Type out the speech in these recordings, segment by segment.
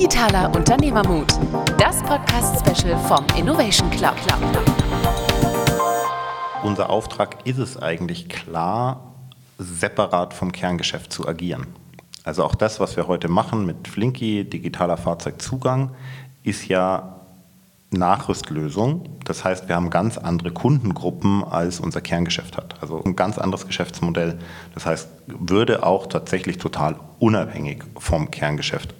Digitaler Unternehmermut, das Podcast-Special vom Innovation Club. Unser Auftrag ist es eigentlich klar, separat vom Kerngeschäft zu agieren. Also auch das, was wir heute machen mit Flinky, digitaler Fahrzeugzugang, ist ja Nachrüstlösung. Das heißt, wir haben ganz andere Kundengruppen, als unser Kerngeschäft hat. Also ein ganz anderes Geschäftsmodell. Das heißt, würde auch tatsächlich total unabhängig vom Kerngeschäft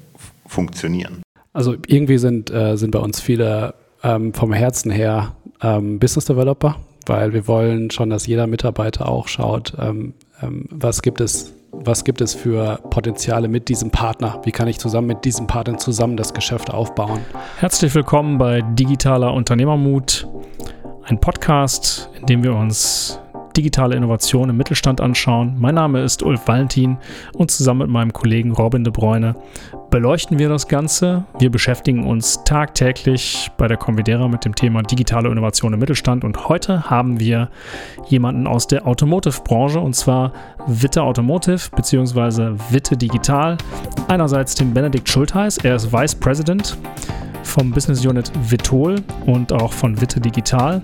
funktionieren. Also irgendwie sind, äh, sind bei uns viele ähm, vom Herzen her ähm, Business Developer, weil wir wollen schon, dass jeder Mitarbeiter auch schaut, ähm, ähm was gibt es was gibt es für Potenziale mit diesem Partner? Wie kann ich zusammen mit diesem Partner zusammen das Geschäft aufbauen? Herzlich willkommen bei Digitaler Unternehmermut, ein Podcast, in dem wir uns digitale Innovation im Mittelstand anschauen. Mein Name ist Ulf Valentin und zusammen mit meinem Kollegen Robin de Bruyne beleuchten wir das Ganze. Wir beschäftigen uns tagtäglich bei der Convidera mit dem Thema digitale Innovation im Mittelstand und heute haben wir jemanden aus der Automotive-Branche und zwar Witte Automotive bzw. Witte Digital. Einerseits den Benedikt Schultheiß, er ist Vice President vom Business Unit Vitol und auch von Witte Digital.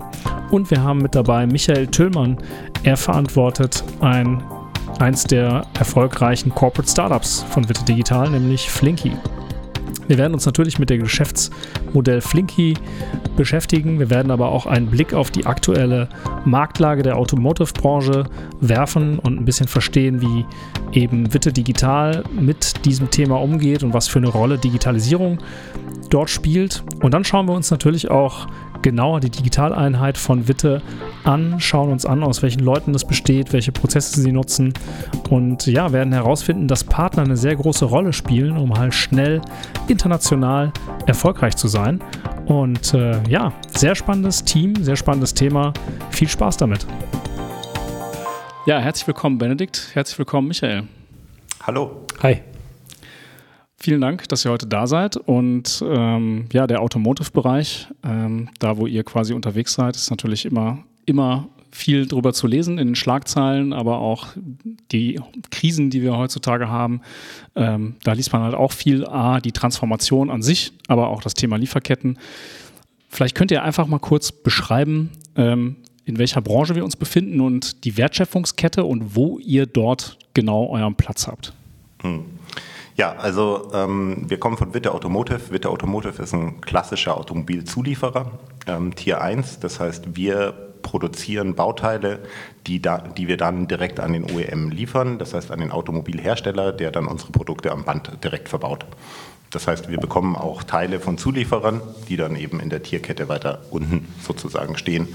Und wir haben mit dabei Michael Tüllmann. Er verantwortet ein, eins der erfolgreichen Corporate Startups von Witte Digital, nämlich Flinky. Wir werden uns natürlich mit dem Geschäftsmodell Flinky beschäftigen. Wir werden aber auch einen Blick auf die aktuelle Marktlage der Automotive-Branche werfen und ein bisschen verstehen, wie eben Witte Digital mit diesem Thema umgeht und was für eine Rolle Digitalisierung dort spielt. Und dann schauen wir uns natürlich auch genauer die Digitaleinheit von Witte an, schauen uns an, aus welchen Leuten das besteht, welche Prozesse sie nutzen und ja, werden herausfinden, dass Partner eine sehr große Rolle spielen, um halt schnell international erfolgreich zu sein. Und äh, ja, sehr spannendes Team, sehr spannendes Thema. Viel Spaß damit. Ja, herzlich willkommen, Benedikt. Herzlich willkommen, Michael. Hallo. Hi. Vielen Dank, dass ihr heute da seid. Und ähm, ja, der Automotive-Bereich, ähm, da wo ihr quasi unterwegs seid, ist natürlich immer, immer viel drüber zu lesen in den Schlagzeilen, aber auch die Krisen, die wir heutzutage haben. Ähm, da liest man halt auch viel, A, die Transformation an sich, aber auch das Thema Lieferketten. Vielleicht könnt ihr einfach mal kurz beschreiben, ähm, in welcher Branche wir uns befinden und die Wertschöpfungskette und wo ihr dort genau euren Platz habt. Hm. Ja, also ähm, wir kommen von Witte Automotive. Witte Automotive ist ein klassischer Automobilzulieferer, ähm, Tier 1. Das heißt, wir produzieren Bauteile, die, da, die wir dann direkt an den OEM liefern, das heißt an den Automobilhersteller, der dann unsere Produkte am Band direkt verbaut. Das heißt, wir bekommen auch Teile von Zulieferern, die dann eben in der Tierkette weiter unten sozusagen stehen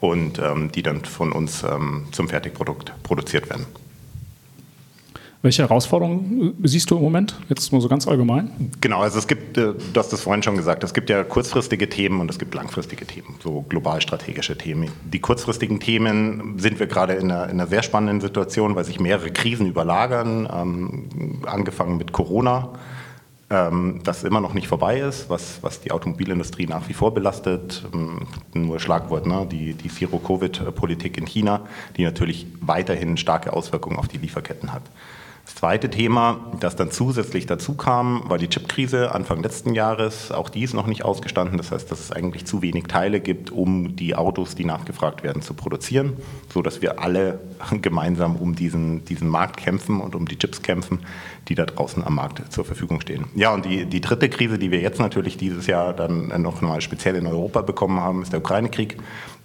und ähm, die dann von uns ähm, zum Fertigprodukt produziert werden. Welche Herausforderungen äh, siehst du im Moment? Jetzt nur so ganz allgemein. Genau, also es gibt, äh, du hast das vorhin schon gesagt, es gibt ja kurzfristige Themen und es gibt langfristige Themen, so global strategische Themen. Die kurzfristigen Themen sind wir gerade in einer, in einer sehr spannenden Situation, weil sich mehrere Krisen überlagern, ähm, angefangen mit Corona, ähm, das immer noch nicht vorbei ist, was, was die Automobilindustrie nach wie vor belastet. Ähm, nur Schlagwort, ne? die, die Zero-Covid-Politik in China, die natürlich weiterhin starke Auswirkungen auf die Lieferketten hat. Das zweite Thema, das dann zusätzlich dazu kam, war die Chipkrise Anfang letzten Jahres. Auch die ist noch nicht ausgestanden. Das heißt, dass es eigentlich zu wenig Teile gibt, um die Autos, die nachgefragt werden, zu produzieren, sodass wir alle gemeinsam um diesen, diesen Markt kämpfen und um die Chips kämpfen, die da draußen am Markt zur Verfügung stehen. Ja, und die, die dritte Krise, die wir jetzt natürlich dieses Jahr dann noch mal speziell in Europa bekommen haben, ist der Ukraine-Krieg,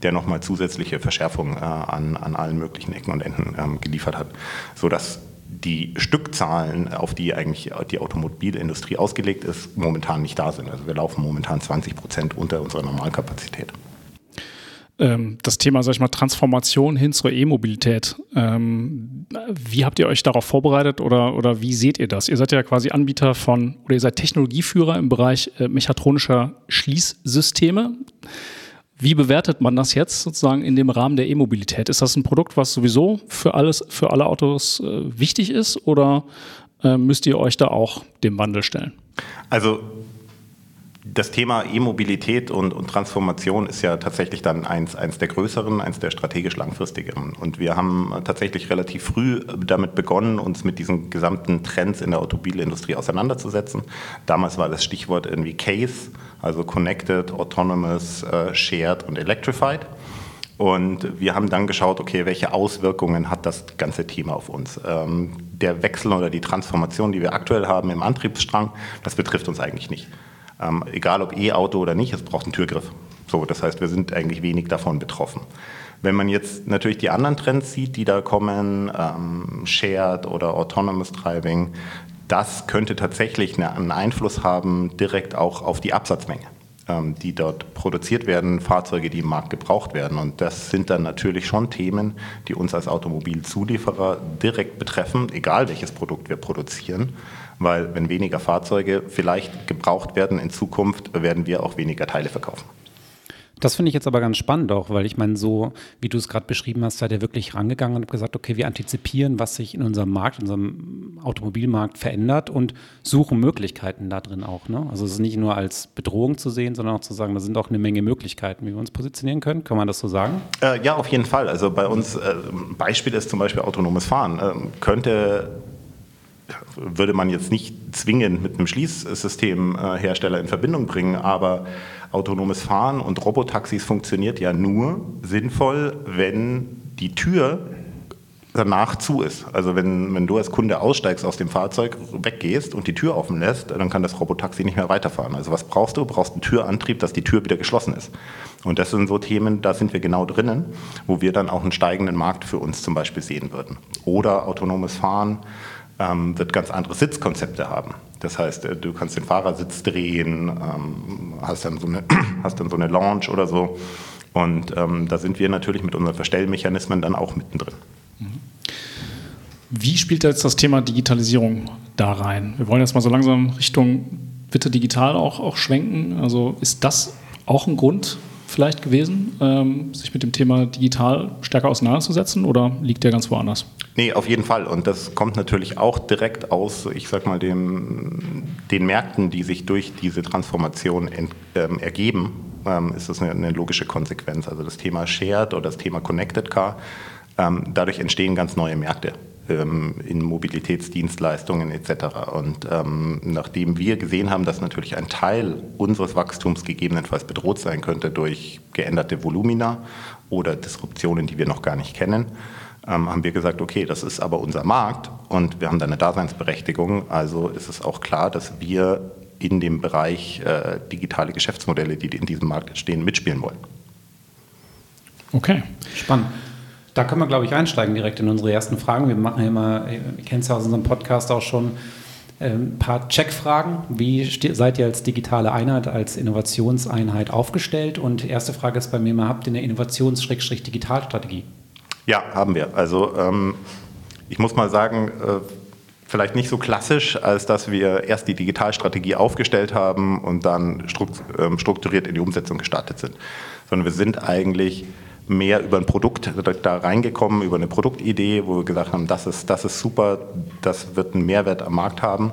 der nochmal zusätzliche Verschärfungen äh, an, an allen möglichen Ecken und Enden ähm, geliefert hat, sodass die Stückzahlen, auf die eigentlich die Automobilindustrie ausgelegt ist, momentan nicht da sind. Also wir laufen momentan 20 Prozent unter unserer Normalkapazität. Ähm, das Thema, sag ich mal, Transformation hin zur E-Mobilität. Ähm, wie habt ihr euch darauf vorbereitet oder, oder wie seht ihr das? Ihr seid ja quasi Anbieter von, oder ihr seid Technologieführer im Bereich äh, mechatronischer Schließsysteme. Wie bewertet man das jetzt sozusagen in dem Rahmen der E-Mobilität? Ist das ein Produkt, was sowieso für alles, für alle Autos äh, wichtig ist oder äh, müsst ihr euch da auch dem Wandel stellen? Also das Thema E-Mobilität und, und, Transformation ist ja tatsächlich dann eins, eins der größeren, eins der strategisch langfristigeren. Und wir haben tatsächlich relativ früh damit begonnen, uns mit diesen gesamten Trends in der Automobilindustrie auseinanderzusetzen. Damals war das Stichwort irgendwie Case, also Connected, Autonomous, äh, Shared und Electrified. Und wir haben dann geschaut, okay, welche Auswirkungen hat das ganze Thema auf uns? Ähm, der Wechsel oder die Transformation, die wir aktuell haben im Antriebsstrang, das betrifft uns eigentlich nicht. Ähm, egal ob E-Auto oder nicht, es braucht einen Türgriff. So, das heißt, wir sind eigentlich wenig davon betroffen. Wenn man jetzt natürlich die anderen Trends sieht, die da kommen, ähm, Shared oder Autonomous Driving, das könnte tatsächlich einen Einfluss haben direkt auch auf die Absatzmenge, ähm, die dort produziert werden, Fahrzeuge, die im Markt gebraucht werden. Und das sind dann natürlich schon Themen, die uns als Automobilzulieferer direkt betreffen, egal welches Produkt wir produzieren weil wenn weniger Fahrzeuge vielleicht gebraucht werden in Zukunft, werden wir auch weniger Teile verkaufen. Das finde ich jetzt aber ganz spannend auch, weil ich meine, so wie du es gerade beschrieben hast, seid ihr wirklich rangegangen und gesagt, okay, wir antizipieren, was sich in unserem Markt, in unserem Automobilmarkt verändert und suchen Möglichkeiten da drin auch. Ne? Also es ist nicht nur als Bedrohung zu sehen, sondern auch zu sagen, da sind auch eine Menge Möglichkeiten, wie wir uns positionieren können. Kann man das so sagen? Äh, ja, auf jeden Fall. Also bei uns, äh, Beispiel ist zum Beispiel autonomes Fahren. Äh, könnte würde man jetzt nicht zwingend mit einem Schließsystemhersteller in Verbindung bringen, aber autonomes Fahren und Robotaxis funktioniert ja nur sinnvoll, wenn die Tür danach zu ist. Also wenn, wenn du als Kunde aussteigst aus dem Fahrzeug, weggehst und die Tür offen lässt, dann kann das Robotaxi nicht mehr weiterfahren. Also was brauchst du? Du brauchst einen Türantrieb, dass die Tür wieder geschlossen ist. Und das sind so Themen, da sind wir genau drinnen, wo wir dann auch einen steigenden Markt für uns zum Beispiel sehen würden. Oder autonomes Fahren ähm, wird ganz andere Sitzkonzepte haben. Das heißt, äh, du kannst den Fahrersitz drehen, ähm, hast, dann so eine, hast dann so eine Lounge oder so. Und ähm, da sind wir natürlich mit unseren Verstellmechanismen dann auch mittendrin. Wie spielt jetzt das Thema Digitalisierung da rein? Wir wollen jetzt mal so langsam Richtung Bitte digital auch, auch schwenken. Also ist das auch ein Grund vielleicht gewesen, ähm, sich mit dem Thema digital stärker auseinanderzusetzen oder liegt der ganz woanders? Nee, auf jeden Fall. Und das kommt natürlich auch direkt aus, ich sag mal, dem, den Märkten, die sich durch diese Transformation ent, ähm, ergeben, ähm, ist das eine, eine, logische Konsequenz. Also das Thema Shared oder das Thema Connected Car, ähm, dadurch entstehen ganz neue Märkte in Mobilitätsdienstleistungen etc. Und ähm, nachdem wir gesehen haben, dass natürlich ein Teil unseres Wachstums gegebenenfalls bedroht sein könnte durch geänderte Volumina oder Disruptionen, die wir noch gar nicht kennen, ähm, haben wir gesagt, okay, das ist aber unser Markt und wir haben da eine Daseinsberechtigung. Also ist es auch klar, dass wir in dem Bereich äh, digitale Geschäftsmodelle, die in diesem Markt entstehen, mitspielen wollen. Okay. Spannend. Da können wir, glaube ich, einsteigen direkt in unsere ersten Fragen. Wir machen ja immer, ihr kennt es ja aus unserem Podcast auch schon, ein paar Checkfragen. Wie seid ihr als digitale Einheit, als Innovationseinheit aufgestellt? Und erste Frage ist bei mir mal, habt ihr eine Innovations-Digitalstrategie? Ja, haben wir. Also ähm, ich muss mal sagen, äh, vielleicht nicht so klassisch, als dass wir erst die Digitalstrategie aufgestellt haben und dann ähm, strukturiert in die Umsetzung gestartet sind, sondern wir sind eigentlich mehr über ein Produkt da reingekommen, über eine Produktidee, wo wir gesagt haben, das ist, das ist super, das wird einen Mehrwert am Markt haben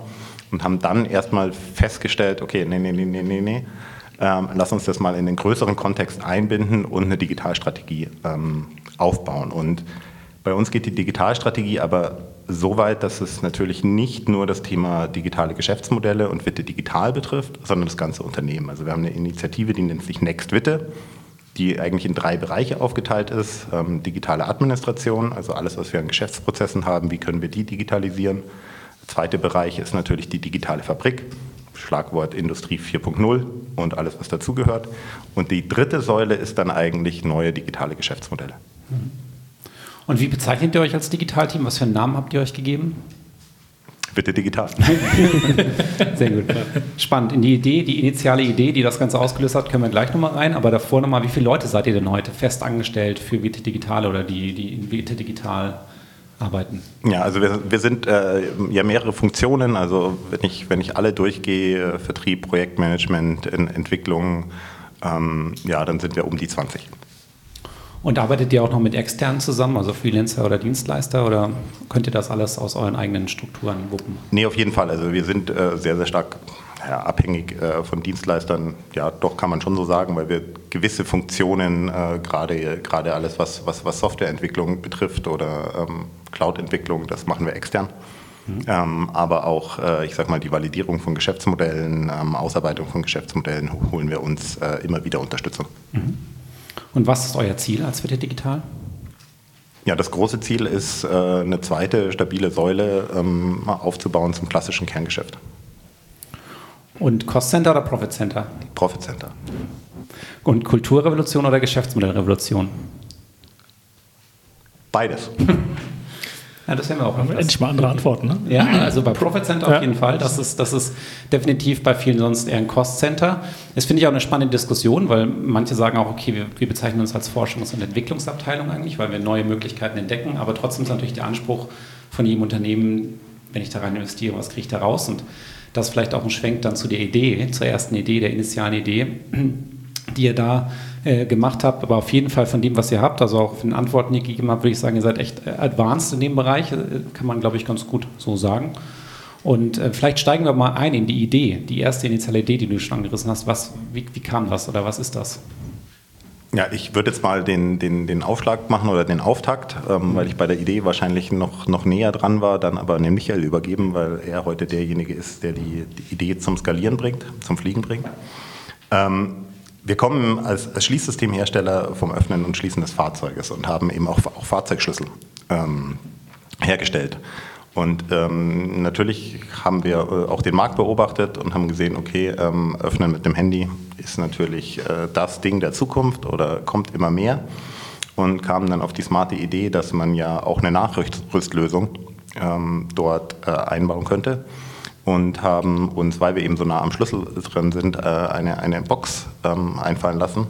und haben dann erstmal festgestellt, okay, nee, nee, nee, nee, nee, nee, ähm, lass uns das mal in den größeren Kontext einbinden und eine Digitalstrategie ähm, aufbauen. Und bei uns geht die Digitalstrategie aber so weit, dass es natürlich nicht nur das Thema digitale Geschäftsmodelle und Witte digital betrifft, sondern das ganze Unternehmen. Also wir haben eine Initiative, die nennt sich Next Witte, die eigentlich in drei Bereiche aufgeteilt ist. Ähm, digitale Administration, also alles, was wir an Geschäftsprozessen haben, wie können wir die digitalisieren. Der zweite Bereich ist natürlich die digitale Fabrik, Schlagwort Industrie 4.0 und alles, was dazugehört. Und die dritte Säule ist dann eigentlich neue digitale Geschäftsmodelle. Und wie bezeichnet ihr euch als Digitalteam? Was für einen Namen habt ihr euch gegeben? Bitte digital. Sehr gut. Spannend. In die Idee, die initiale Idee, die das Ganze ausgelöst hat, können wir gleich nochmal rein. Aber davor nochmal, wie viele Leute seid ihr denn heute fest angestellt für Vite Digital oder die, die in Vite Digital arbeiten? Ja, also wir, wir sind äh, ja mehrere Funktionen. Also wenn ich, wenn ich alle durchgehe, Vertrieb, Projektmanagement, Entwicklung, ähm, ja, dann sind wir um die 20. Und arbeitet ihr auch noch mit externen zusammen, also Freelancer oder Dienstleister, oder könnt ihr das alles aus euren eigenen Strukturen wuppen? Nee, auf jeden Fall. Also wir sind äh, sehr, sehr stark ja, abhängig äh, von Dienstleistern, ja, doch kann man schon so sagen, weil wir gewisse Funktionen, äh, gerade alles, was, was, was Softwareentwicklung betrifft oder ähm, Cloud-Entwicklung, das machen wir extern. Mhm. Ähm, aber auch, äh, ich sag mal, die Validierung von Geschäftsmodellen, ähm, Ausarbeitung von Geschäftsmodellen holen wir uns äh, immer wieder Unterstützung. Mhm. Und was ist euer Ziel als Witte Digital? Ja, das große Ziel ist, äh, eine zweite stabile Säule ähm, aufzubauen zum klassischen Kerngeschäft. Und Cost Center oder Profit Center? Profit Center. Und Kulturrevolution oder Geschäftsmodellrevolution? Beides. Ja, das haben wir auch. Endlich mal andere Antworten, ne? Ja, also bei Profit Center ja. auf jeden Fall. Das ist, das ist definitiv bei vielen sonst eher ein Cost Center. Das finde ich auch eine spannende Diskussion, weil manche sagen auch, okay, wir, wir bezeichnen uns als Forschungs- und Entwicklungsabteilung eigentlich, weil wir neue Möglichkeiten entdecken. Aber trotzdem ist natürlich der Anspruch von jedem Unternehmen, wenn ich da rein investiere, was kriege ich da raus? Und das vielleicht auch ein Schwenk dann zu der Idee, zur ersten Idee, der initialen Idee, die ihr da äh, gemacht habt, aber auf jeden Fall von dem, was ihr habt, also auch von den Antworten, die ihr gegeben habt, würde ich sagen, ihr seid echt äh, advanced in dem Bereich, äh, kann man, glaube ich, ganz gut so sagen. Und äh, vielleicht steigen wir mal ein in die Idee, die erste initiale Idee, die du schon angerissen hast. Was, wie, wie kam das oder was ist das? Ja, ich würde jetzt mal den, den, den Aufschlag machen oder den Auftakt, ähm, weil ich bei der Idee wahrscheinlich noch, noch näher dran war, dann aber an den Michael übergeben, weil er heute derjenige ist, der die, die Idee zum Skalieren bringt, zum Fliegen bringt. Ähm, wir kommen als, als Schließsystemhersteller vom Öffnen und Schließen des Fahrzeuges und haben eben auch, auch Fahrzeugschlüssel ähm, hergestellt. Und ähm, natürlich haben wir äh, auch den Markt beobachtet und haben gesehen, okay, ähm, Öffnen mit dem Handy ist natürlich äh, das Ding der Zukunft oder kommt immer mehr. Und kamen dann auf die smarte Idee, dass man ja auch eine Nachrüstlösung ähm, dort äh, einbauen könnte und haben uns, weil wir eben so nah am Schlüssel drin sind, äh, eine, eine Box ähm, einfallen lassen,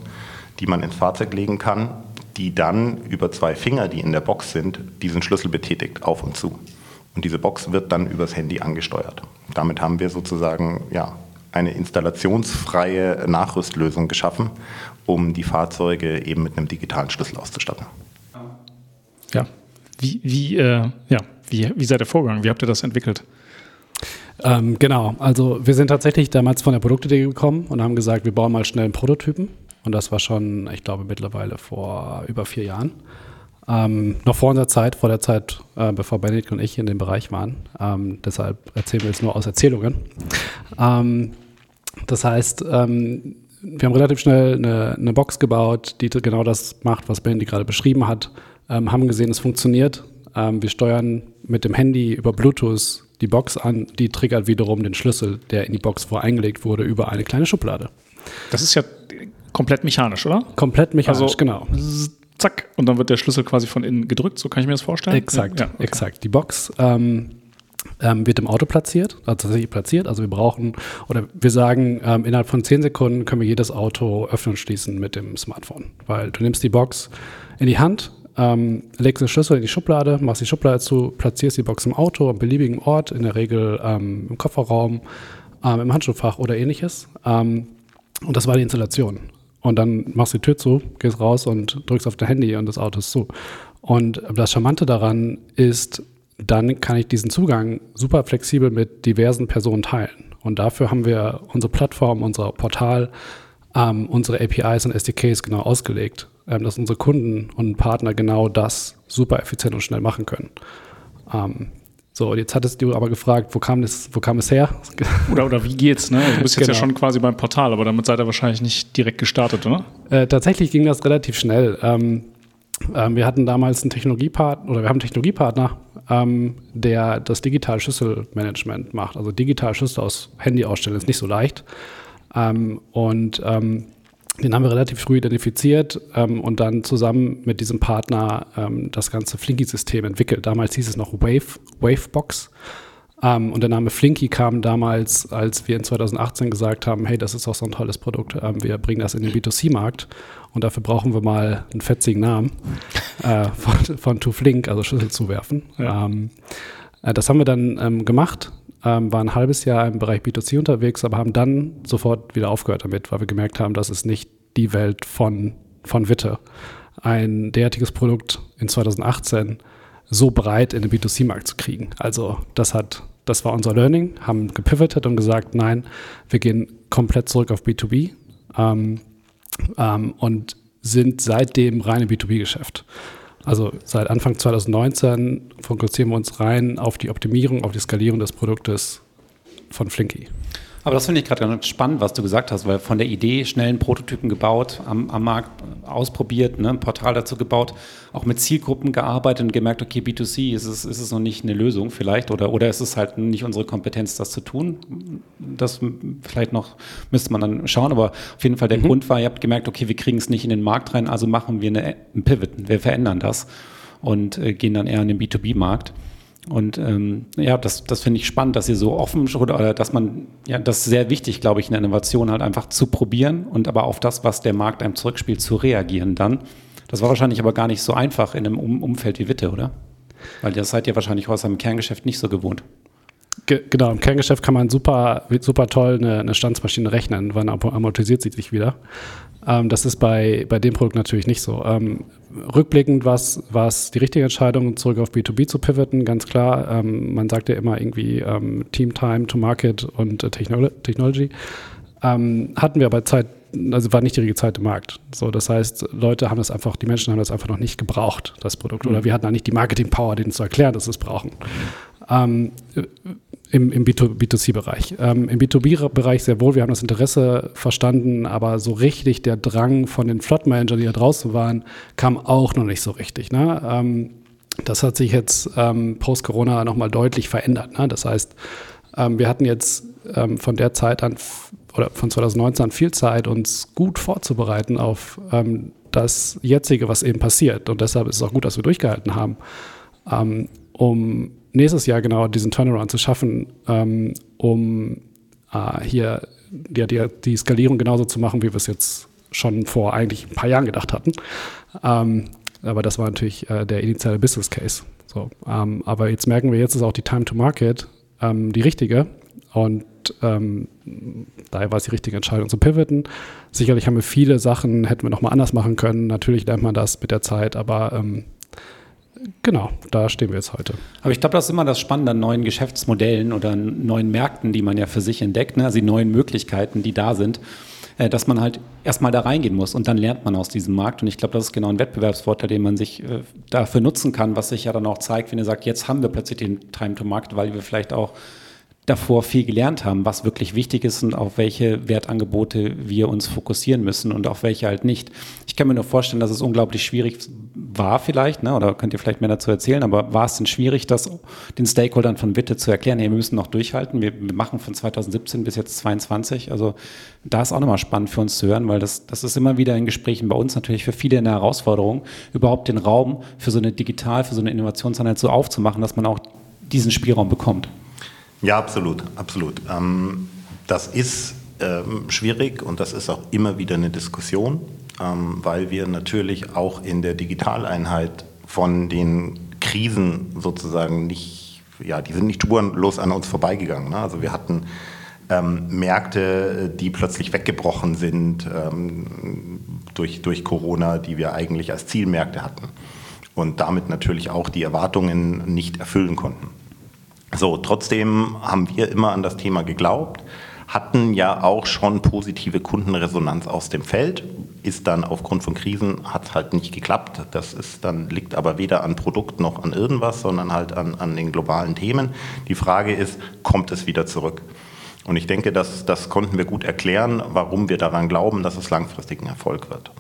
die man ins Fahrzeug legen kann, die dann über zwei Finger, die in der Box sind, diesen Schlüssel betätigt, auf und zu. Und diese Box wird dann übers Handy angesteuert. Damit haben wir sozusagen ja, eine installationsfreie Nachrüstlösung geschaffen, um die Fahrzeuge eben mit einem digitalen Schlüssel auszustatten. Ja, wie, wie, äh, ja, wie, wie seid ihr vorgegangen? Wie habt ihr das entwickelt? Ähm, genau, also wir sind tatsächlich damals von der Produktidee gekommen und haben gesagt, wir bauen mal schnell einen Prototypen. Und das war schon, ich glaube, mittlerweile vor über vier Jahren. Ähm, noch vor unserer Zeit, vor der Zeit, äh, bevor Benedikt und ich in dem Bereich waren. Ähm, deshalb erzählen wir jetzt nur aus Erzählungen. Ähm, das heißt, ähm, wir haben relativ schnell eine, eine, Box gebaut, die genau das macht, was Benedikt gerade beschrieben hat. Ähm, haben gesehen, es funktioniert. Wir steuern mit dem Handy über Bluetooth die Box an, die triggert wiederum den Schlüssel, der in die Box voreingelegt wurde, über eine kleine Schublade. Das ist ja komplett mechanisch, oder? Komplett mechanisch, also, genau. Zack, und dann wird der Schlüssel quasi von innen gedrückt, so kann ich mir das vorstellen? Exakt, ja, okay. exakt. Die Box ähm, ähm, wird im Auto platziert, also tatsächlich platziert. Also wir brauchen, oder wir sagen, ähm, innerhalb von zehn Sekunden können wir jedes Auto öffnen und schließen mit dem Smartphone. Weil du nimmst die Box in die Hand, ähm, legst den Schlüssel in die Schublade, machst die Schublade zu, platzierst die Box im Auto, am beliebigen Ort, in der Regel ähm, im Kofferraum, ähm, im Handschuhfach oder ähnliches. Ähm, und das war die Installation. Und dann machst du die Tür zu, gehst raus und drückst auf dein Handy und das Auto ist zu. Und das Charmante daran ist, dann kann ich diesen Zugang super flexibel mit diversen Personen teilen. Und dafür haben wir unsere Plattform, unser Portal, ähm, unsere APIs und SDKs genau ausgelegt ähm, dass unsere Kunden und Partner genau das super effizient und schnell machen können. Ähm, so, jetzt hattest du aber gefragt, wo kam es, wo kam es her? Oder, oder wie geht's? Ne? Du bist genau. jetzt ja genau. schon quasi beim Portal, aber damit seid ihr wahrscheinlich nicht direkt gestartet, oder? Äh, tatsächlich ging das relativ schnell. Ähm, ähm, wir hatten damals einen Technologiepartner, oder wir haben einen Technologiepartner, ähm, der das digital Schlüsselmanagement macht. Also digital Schlüssel aus Handy ausstellen ist nicht so leicht. Ähm, und ähm, den haben wir relativ früh identifiziert ähm, und dann zusammen mit diesem Partner ähm, das ganze Flinky-System entwickelt. Damals hieß es noch Wave, Wavebox. Ähm, und der Name Flinky kam damals, als wir in 2018 gesagt haben, hey, das ist auch so ein tolles Produkt, ähm, wir bringen das in den B2C-Markt und dafür brauchen wir mal einen fetzigen Namen äh, von, von To Flink, also Schlüssel zuwerfen. Ja. Äh, das haben wir dann ähm, gemacht ähm, war ein halbes Jahr im Bereich B2C unterwegs, aber haben dann sofort wieder aufgehört damit, weil wir gemerkt haben, das ist nicht die Welt von, von Witte. Ein derartiges Produkt in 2018 so breit in den B2C-Markt zu kriegen. Also das hat, Das war unser Learning, haben gepivotet und gesagt, nein, wir gehen komplett zurück auf B2B ähm, ähm, und sind seitdem rein im B2B-Geschäft. Also seit Anfang 2019 fokussieren wir uns rein auf die Optimierung, auf die Skalierung des Produktes von Flinky. Aber das finde ich gerade ganz spannend, was du gesagt hast, weil von der Idee schnellen Prototypen gebaut, am, am Markt ausprobiert, ne, ein Portal dazu gebaut, auch mit Zielgruppen gearbeitet und gemerkt, okay, B2C ist es, ist es noch nicht eine Lösung vielleicht oder, oder ist es halt nicht unsere Kompetenz, das zu tun. Das vielleicht noch müsste man dann schauen, aber auf jeden Fall der mhm. Grund war, ihr habt gemerkt, okay, wir kriegen es nicht in den Markt rein, also machen wir eine, ein Pivot, wir verändern das und äh, gehen dann eher in den B2B-Markt. Und ähm, ja, das, das finde ich spannend, dass ihr so offen oder dass man, ja, das ist sehr wichtig, glaube ich, in der Innovation halt einfach zu probieren und aber auf das, was der Markt einem zurückspielt, zu reagieren dann. Das war wahrscheinlich aber gar nicht so einfach in einem um Umfeld wie Witte, oder? Weil das seid ihr wahrscheinlich aus einem Kerngeschäft nicht so gewohnt. Ge genau, im Kerngeschäft kann man super, super toll eine, eine Standsmaschine rechnen, wann amortisiert sie sich wieder. Ähm, das ist bei, bei dem Produkt natürlich nicht so. Ähm, rückblickend war es die richtige Entscheidung, zurück auf B2B zu pivoten, ganz klar. Ähm, man sagt ja immer irgendwie ähm, Team Time to Market und äh, Technology. Ähm, hatten wir aber Zeit, also war nicht die richtige Zeit im Markt. So, das heißt, Leute haben das einfach, die Menschen haben das einfach noch nicht gebraucht, das Produkt. Oder mhm. wir hatten da nicht die Marketing-Power, denen zu erklären, dass sie es brauchen. Ähm, im, im B2C-Bereich. Ähm, Im B2B-Bereich sehr wohl, wir haben das Interesse verstanden, aber so richtig der Drang von den Flot-Managern, die da draußen waren, kam auch noch nicht so richtig. Ne? Ähm, das hat sich jetzt ähm, post-Corona nochmal deutlich verändert. Ne? Das heißt, ähm, wir hatten jetzt ähm, von der Zeit an oder von 2019 an viel Zeit, uns gut vorzubereiten auf ähm, das jetzige, was eben passiert. Und deshalb ist es auch gut, dass wir durchgehalten haben, um nächstes Jahr genau diesen Turnaround zu schaffen, ähm, um äh, hier die, die, die, Skalierung genauso zu machen, wie wir es jetzt schon vor eigentlich ein paar Jahren gedacht hatten. Ähm, aber das war natürlich äh, der initiale Business Case. So, ähm, aber jetzt merken wir, jetzt ist auch die Time to Market ähm, die richtige. Und ähm, daher war es die richtige Entscheidung zu pivoten. Sicherlich haben wir viele Sachen, hätten wir nochmal anders machen können. Natürlich lernt man das mit der Zeit, aber ähm, Genau, da stehen wir jetzt heute. Aber ich glaube, das ist immer das Spannende an neuen Geschäftsmodellen oder neuen Märkten, die man ja für sich entdeckt, ne? also die neuen Möglichkeiten, die da sind, äh, dass man halt erstmal da reingehen muss und dann lernt man aus diesem Markt. Und ich glaube, das ist genau ein Wettbewerbsvorteil, den man sich äh, dafür nutzen kann, was sich ja dann auch zeigt, wenn ihr sagt, jetzt haben wir plötzlich den Time to Market, weil wir vielleicht auch davor viel gelernt haben, was wirklich wichtig ist und auf welche Wertangebote wir uns fokussieren müssen und auf welche halt nicht. Ich kann mir nur vorstellen, dass es unglaublich schwierig war vielleicht, ne, oder könnt ihr vielleicht mehr dazu erzählen, aber war es denn schwierig, das den Stakeholdern von Witte zu erklären, hey, wir müssen noch durchhalten, wir, wir machen von 2017 bis jetzt 22, also da ist auch nochmal spannend für uns zu hören, weil das, das ist immer wieder in Gesprächen bei uns natürlich für viele eine Herausforderung, überhaupt den Raum für so eine Digital, für so eine Innovationseinheit so aufzumachen, dass man auch diesen Spielraum bekommt. Ja, absolut, absolut. Ähm, das ist ähm, schwierig und das ist auch immer wieder eine Diskussion, ähm, weil wir natürlich auch in der Digitaleinheit von den Krisen sozusagen nicht, ja, die sind nicht spurenlos an uns vorbeigegangen. Ne? Also wir hatten ähm, Märkte, die plötzlich weggebrochen sind ähm, durch, durch Corona, die wir eigentlich als Zielmärkte hatten und damit natürlich auch die Erwartungen nicht erfüllen konnten. So, trotzdem haben wir immer an das Thema geglaubt, hatten ja auch schon positive Kundenresonanz aus dem Feld, ist dann aufgrund von Krisen, hat halt nicht geklappt. Das ist dann, liegt aber weder an Produkt noch an irgendwas, sondern halt an, an den globalen Themen. Die Frage ist, kommt es wieder zurück? Und ich denke, das, das konnten wir gut erklären, warum wir daran glauben, dass es langfristig ein Erfolg wird.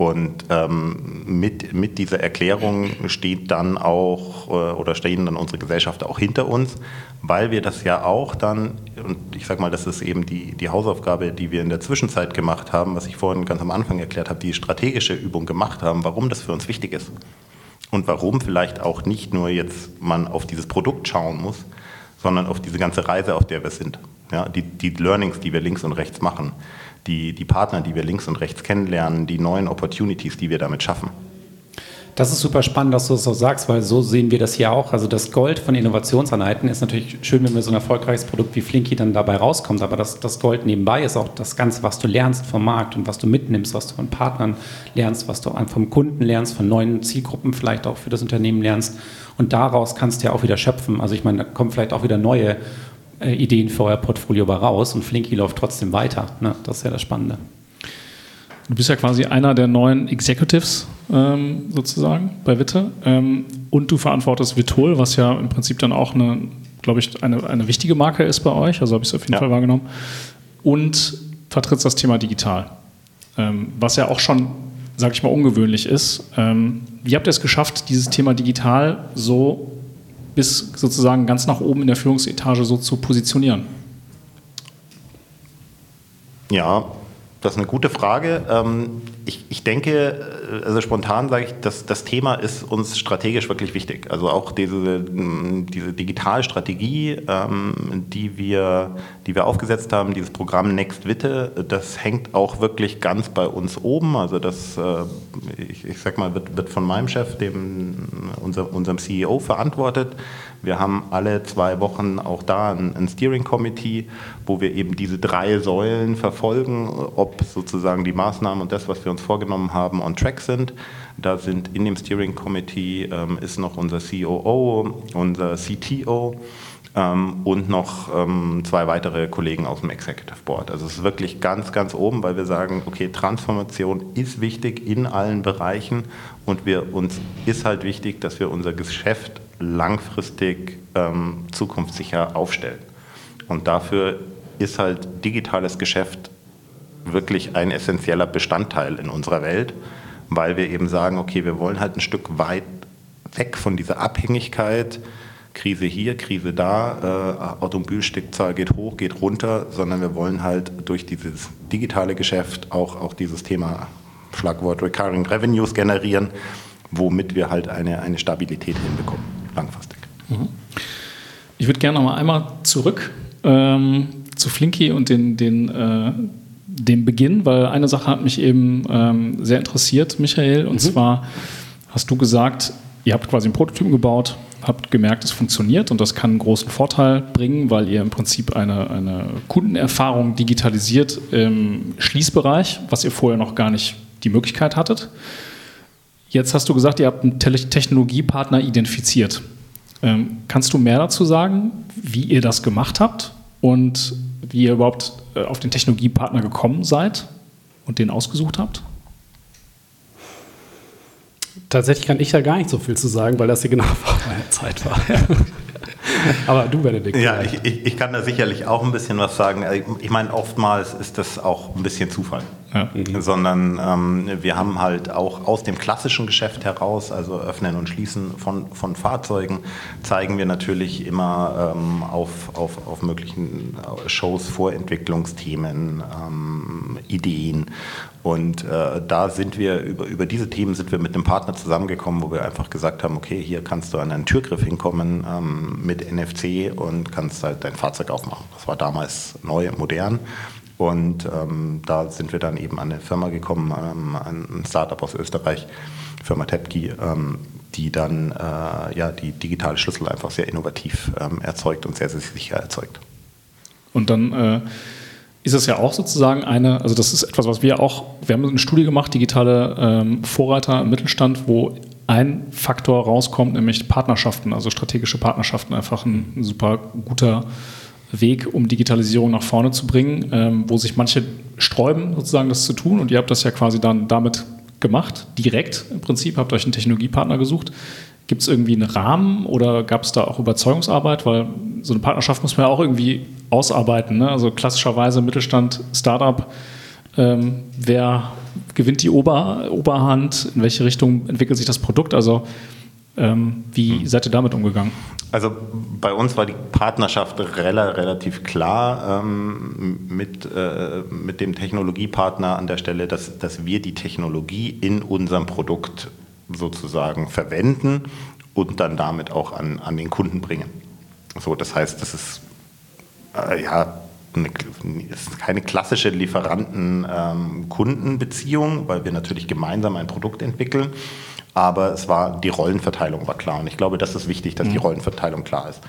Und ähm, mit, mit dieser Erklärung steht dann auch äh, oder stehen dann unsere Gesellschaften auch hinter uns, weil wir das ja auch dann, und ich sage mal, das ist eben die, die Hausaufgabe, die wir in der Zwischenzeit gemacht haben, was ich vorhin ganz am Anfang erklärt habe, die strategische Übung gemacht haben, warum das für uns wichtig ist. Und warum vielleicht auch nicht nur jetzt man auf dieses Produkt schauen muss, sondern auf diese ganze Reise, auf der wir sind. Ja, die, die Learnings, die wir links und rechts machen die, die Partner, die wir links und rechts kennenlernen, die neuen Opportunities, die wir damit schaffen. Das ist super spannend, dass du das so sagst, weil so sehen wir das hier auch. Also das Gold von Innovationseinheiten ist natürlich schön, wenn wir so ein erfolgreiches Produkt wie Flinky dann dabei rauskommt, aber das, das Gold nebenbei ist auch das Ganze, was du lernst vom Markt und was du mitnimmst, was du von Partnern lernst, was du vom Kunden lernst, von neuen Zielgruppen vielleicht auch für das Unternehmen lernst und daraus kannst du ja auch wieder schöpfen. Also ich meine, da kommen vielleicht auch wieder neue äh, Ideen für euer Portfolio raus und Flinky läuft trotzdem weiter. Ne? Das ist ja das Spannende. Du bist ja quasi einer der neuen Executives ähm, sozusagen bei Witte ähm, und du verantwortest Vitol, was ja im Prinzip dann auch eine, glaube ich, eine, eine wichtige Marke ist bei euch, also habe ich es auf jeden ja. Fall wahrgenommen und vertrittst das Thema digital, ähm, was ja auch schon, sage ich mal, ungewöhnlich ist. Ähm, wie habt ihr es geschafft, dieses Thema digital so bis sozusagen ganz nach oben in der Führungsetage so zu positionieren? Ja, das ist eine gute Frage. Ähm, ich, ich denke, äh, also spontan sage ich, dass das Thema ist uns strategisch wirklich wichtig. Also auch diese, diese Digitalstrategie, ähm, die wir, die wir aufgesetzt haben, dieses Programm Next Witte, das hängt auch wirklich ganz bei uns oben. Also das, äh, ich, ich sag mal, wird, wird von meinem Chef, dem, unser, unserem CEO verantwortet. Wir haben alle zwei Wochen auch da ein, ein Steering Committee, wo wir eben diese drei Säulen verfolgen, ob sozusagen die Maßnahmen und das, was wir uns vorgenommen haben, on track sind. Da sind in dem Steering Committee ähm, ist noch unser COO, unser CTO ähm, und noch ähm, zwei weitere Kollegen aus dem Executive Board. Also es ist wirklich ganz, ganz oben, weil wir sagen, okay, Transformation ist wichtig in allen Bereichen und wir, uns ist halt wichtig, dass wir unser Geschäft langfristig ähm, zukunftssicher aufstellen. Und dafür ist halt digitales Geschäft wirklich ein essentieller Bestandteil in unserer Welt, weil wir eben sagen, okay, wir wollen halt ein Stück weit weg von dieser Abhängigkeit, Krise hier, Krise da, äh, Automobilstückzahl geht hoch, geht runter, sondern wir wollen halt durch dieses digitale Geschäft auch, auch dieses Thema Schlagwort Recurring Revenues generieren, womit wir halt eine, eine Stabilität hinbekommen langfristig. Mhm. Ich würde gerne noch mal einmal zurück ähm, zu Flinky und den, den, äh, dem Beginn, weil eine Sache hat mich eben ähm, sehr interessiert, Michael, und mhm. zwar hast du gesagt, ihr habt quasi einen Prototypen gebaut, habt gemerkt, es funktioniert und das kann einen großen Vorteil bringen, weil ihr im Prinzip eine, eine Kundenerfahrung digitalisiert im Schließbereich, was ihr vorher noch gar nicht die Möglichkeit hattet. Jetzt hast du gesagt, ihr habt einen Technologiepartner identifiziert. Ähm, kannst du mehr dazu sagen, wie ihr das gemacht habt und wie ihr überhaupt äh, auf den Technologiepartner gekommen seid und den ausgesucht habt? Tatsächlich kann ich da gar nicht so viel zu sagen, weil das hier genau vor meiner Zeit war. Aber du, Benedikt. Ja, ich, ich, ich, kann da sicherlich auch ein bisschen was sagen. Ich meine, oftmals ist das auch ein bisschen Zufall. Ja. Mhm. Sondern ähm, wir haben halt auch aus dem klassischen Geschäft heraus, also Öffnen und Schließen von, von Fahrzeugen, zeigen wir natürlich immer ähm, auf, auf, auf möglichen Shows Vorentwicklungsthemen, ähm, Ideen. Und äh, da sind wir, über, über diese Themen sind wir mit einem Partner zusammengekommen, wo wir einfach gesagt haben, okay, hier kannst du an einen Türgriff hinkommen ähm, mit NFC und kannst halt dein Fahrzeug aufmachen. Das war damals neu, modern. Und ähm, da sind wir dann eben an eine Firma gekommen, ähm, ein Startup aus Österreich, Firma Tepki, ähm, die dann äh, ja, die digitale Schlüssel einfach sehr innovativ ähm, erzeugt und sehr, sehr sicher erzeugt. Und dann äh, ist es ja auch sozusagen eine, also das ist etwas, was wir auch, wir haben eine Studie gemacht, digitale ähm, Vorreiter im Mittelstand, wo ein Faktor rauskommt, nämlich Partnerschaften, also strategische Partnerschaften, einfach ein, ein super guter Weg, um Digitalisierung nach vorne zu bringen, ähm, wo sich manche sträuben, sozusagen das zu tun. Und ihr habt das ja quasi dann damit gemacht, direkt im Prinzip, habt euch einen Technologiepartner gesucht. Gibt es irgendwie einen Rahmen oder gab es da auch Überzeugungsarbeit? Weil so eine Partnerschaft muss man ja auch irgendwie ausarbeiten. Ne? Also klassischerweise Mittelstand, Startup, ähm, wer gewinnt die Ober Oberhand, in welche Richtung entwickelt sich das Produkt? Also ähm, wie hm. seid ihr damit umgegangen? Also bei uns war die Partnerschaft relativ klar ähm, mit, äh, mit dem Technologiepartner an der Stelle, dass, dass wir die Technologie in unserem Produkt sozusagen verwenden und dann damit auch an, an den Kunden bringen. So, das heißt, das ist äh, ja eine, ist keine klassische Lieferanten-Kundenbeziehung, ähm, weil wir natürlich gemeinsam ein Produkt entwickeln. Aber es war, die Rollenverteilung war klar. Und ich glaube, das ist wichtig, dass mhm. die Rollenverteilung klar ist.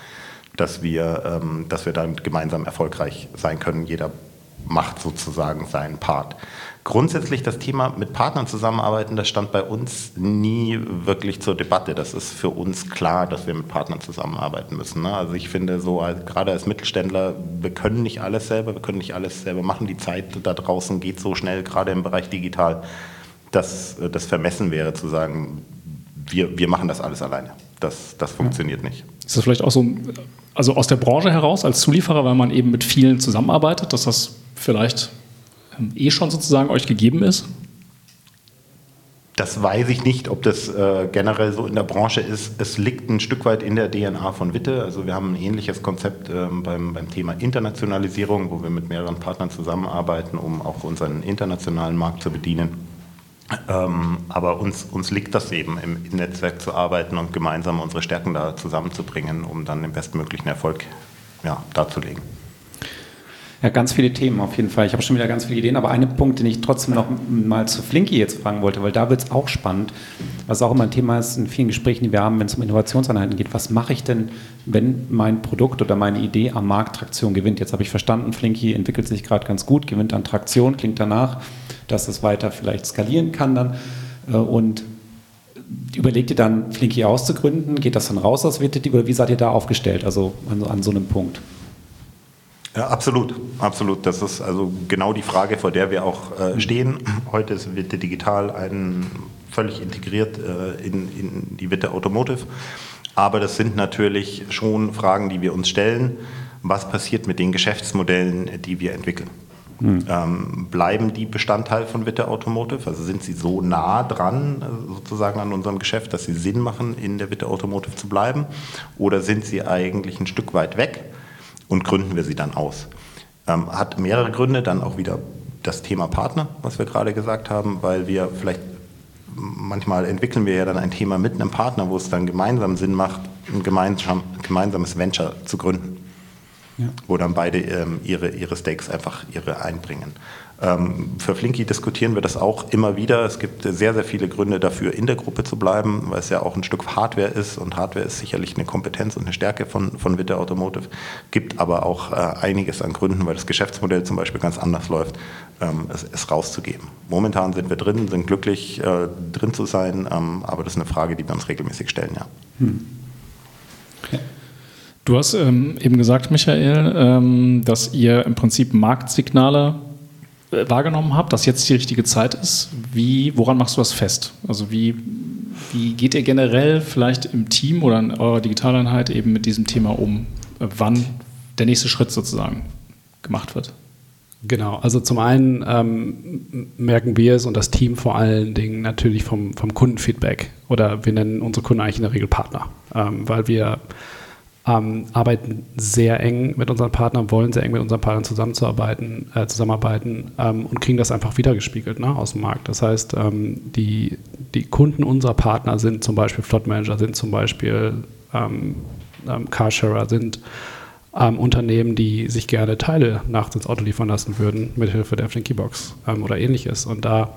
Dass wir, ähm, dass wir dann gemeinsam erfolgreich sein können. Jeder macht sozusagen seinen Part. Grundsätzlich das Thema mit Partnern zusammenarbeiten, das stand bei uns nie wirklich zur Debatte. Das ist für uns klar, dass wir mit Partnern zusammenarbeiten müssen. Ne? Also ich finde so, gerade als Mittelständler, wir können nicht alles selber, wir können nicht alles selber machen. Die Zeit da draußen geht so schnell, gerade im Bereich digital, dass das vermessen wäre zu sagen, wir, wir machen das alles alleine. Das, das funktioniert ja. nicht. Ist das vielleicht auch so, also aus der Branche heraus als Zulieferer, weil man eben mit vielen zusammenarbeitet, dass das vielleicht ähm, eh schon sozusagen euch gegeben ist? Das weiß ich nicht, ob das äh, generell so in der Branche ist. Es liegt ein Stück weit in der DNA von Witte. Also wir haben ein ähnliches Konzept ähm, beim, beim Thema Internationalisierung, wo wir mit mehreren Partnern zusammenarbeiten, um auch unseren internationalen Markt zu bedienen. Ähm, aber uns, uns liegt das eben, im, im Netzwerk zu arbeiten und gemeinsam unsere Stärken da zusammenzubringen, um dann den bestmöglichen Erfolg ja, darzulegen. Ja, ganz viele Themen auf jeden Fall. Ich habe schon wieder ganz viele Ideen, aber einen Punkt, den ich trotzdem noch mal zu Flinky jetzt fragen wollte, weil da wird es auch spannend, was auch immer ein Thema ist in vielen Gesprächen, die wir haben, wenn es um Innovationseinheiten geht. Was mache ich denn, wenn mein Produkt oder meine Idee am Markt Traktion gewinnt? Jetzt habe ich verstanden, Flinky entwickelt sich gerade ganz gut, gewinnt an Traktion, klingt danach, dass es weiter vielleicht skalieren kann dann. Äh, und überlegt ihr dann, Flinky auszugründen? Geht das dann raus aus WTT oder wie seid ihr da aufgestellt, also an, an so einem Punkt? Ja, absolut, absolut. Das ist also genau die Frage, vor der wir auch äh, stehen. Heute ist Witte Digital ein völlig integriert äh, in, in die Witte Automotive. Aber das sind natürlich schon Fragen, die wir uns stellen. Was passiert mit den Geschäftsmodellen, die wir entwickeln? Hm. Ähm, bleiben die Bestandteil von Witte Automotive? Also sind sie so nah dran äh, sozusagen an unserem Geschäft, dass sie Sinn machen, in der Witte Automotive zu bleiben? Oder sind sie eigentlich ein Stück weit weg? und gründen wir sie dann aus. Ähm, hat mehrere Gründe, dann auch wieder das Thema Partner, was wir gerade gesagt haben, weil wir vielleicht manchmal entwickeln wir ja dann ein Thema mit einem Partner, wo es dann gemeinsam Sinn macht, ein gemeinsam, gemeinsames Venture zu gründen, ja. wo dann beide ähm, ihre, ihre Stakes einfach ihre einbringen. Ähm, für Flinky diskutieren wir das auch immer wieder. Es gibt sehr, sehr viele Gründe dafür, in der Gruppe zu bleiben, weil es ja auch ein Stück Hardware ist und Hardware ist sicherlich eine Kompetenz und eine Stärke von, von Witte Automotive. Gibt aber auch äh, einiges an Gründen, weil das Geschäftsmodell zum Beispiel ganz anders läuft, ähm, es, es, rauszugeben. Momentan sind wir drin, sind glücklich, äh, drin zu sein, ähm, aber das ist eine Frage, die wir uns regelmäßig stellen, ja. Hm. Du hast ähm, eben gesagt, Michael, ähm, dass ihr im Prinzip Marktsignale wahrgenommen habt, dass jetzt die richtige Zeit ist, wie, woran machst du das fest? Also wie, wie geht ihr generell vielleicht im Team oder in eurer Digitaleinheit eben mit diesem Thema um, wann der nächste Schritt sozusagen gemacht wird? Genau, also zum einen ähm, merken wir es und das Team vor allen Dingen natürlich vom, vom Kundenfeedback oder wir nennen unsere Kunden eigentlich in der Regel Partner, ähm, weil wir ähm, arbeiten sehr eng mit unseren Partnern, wollen sehr eng mit unseren Partnern zusammenzuarbeiten, äh, zusammenarbeiten ähm, und kriegen das einfach wiedergespiegelt ne, aus dem Markt. Das heißt, ähm, die, die Kunden unserer Partner sind zum Beispiel Flot Manager, sind zum Beispiel ähm, ähm, Carsharer, sind ähm, Unternehmen, die sich gerne Teile nachts ins Auto liefern lassen würden, mithilfe der Flinky-Box oder ähnliches. Und da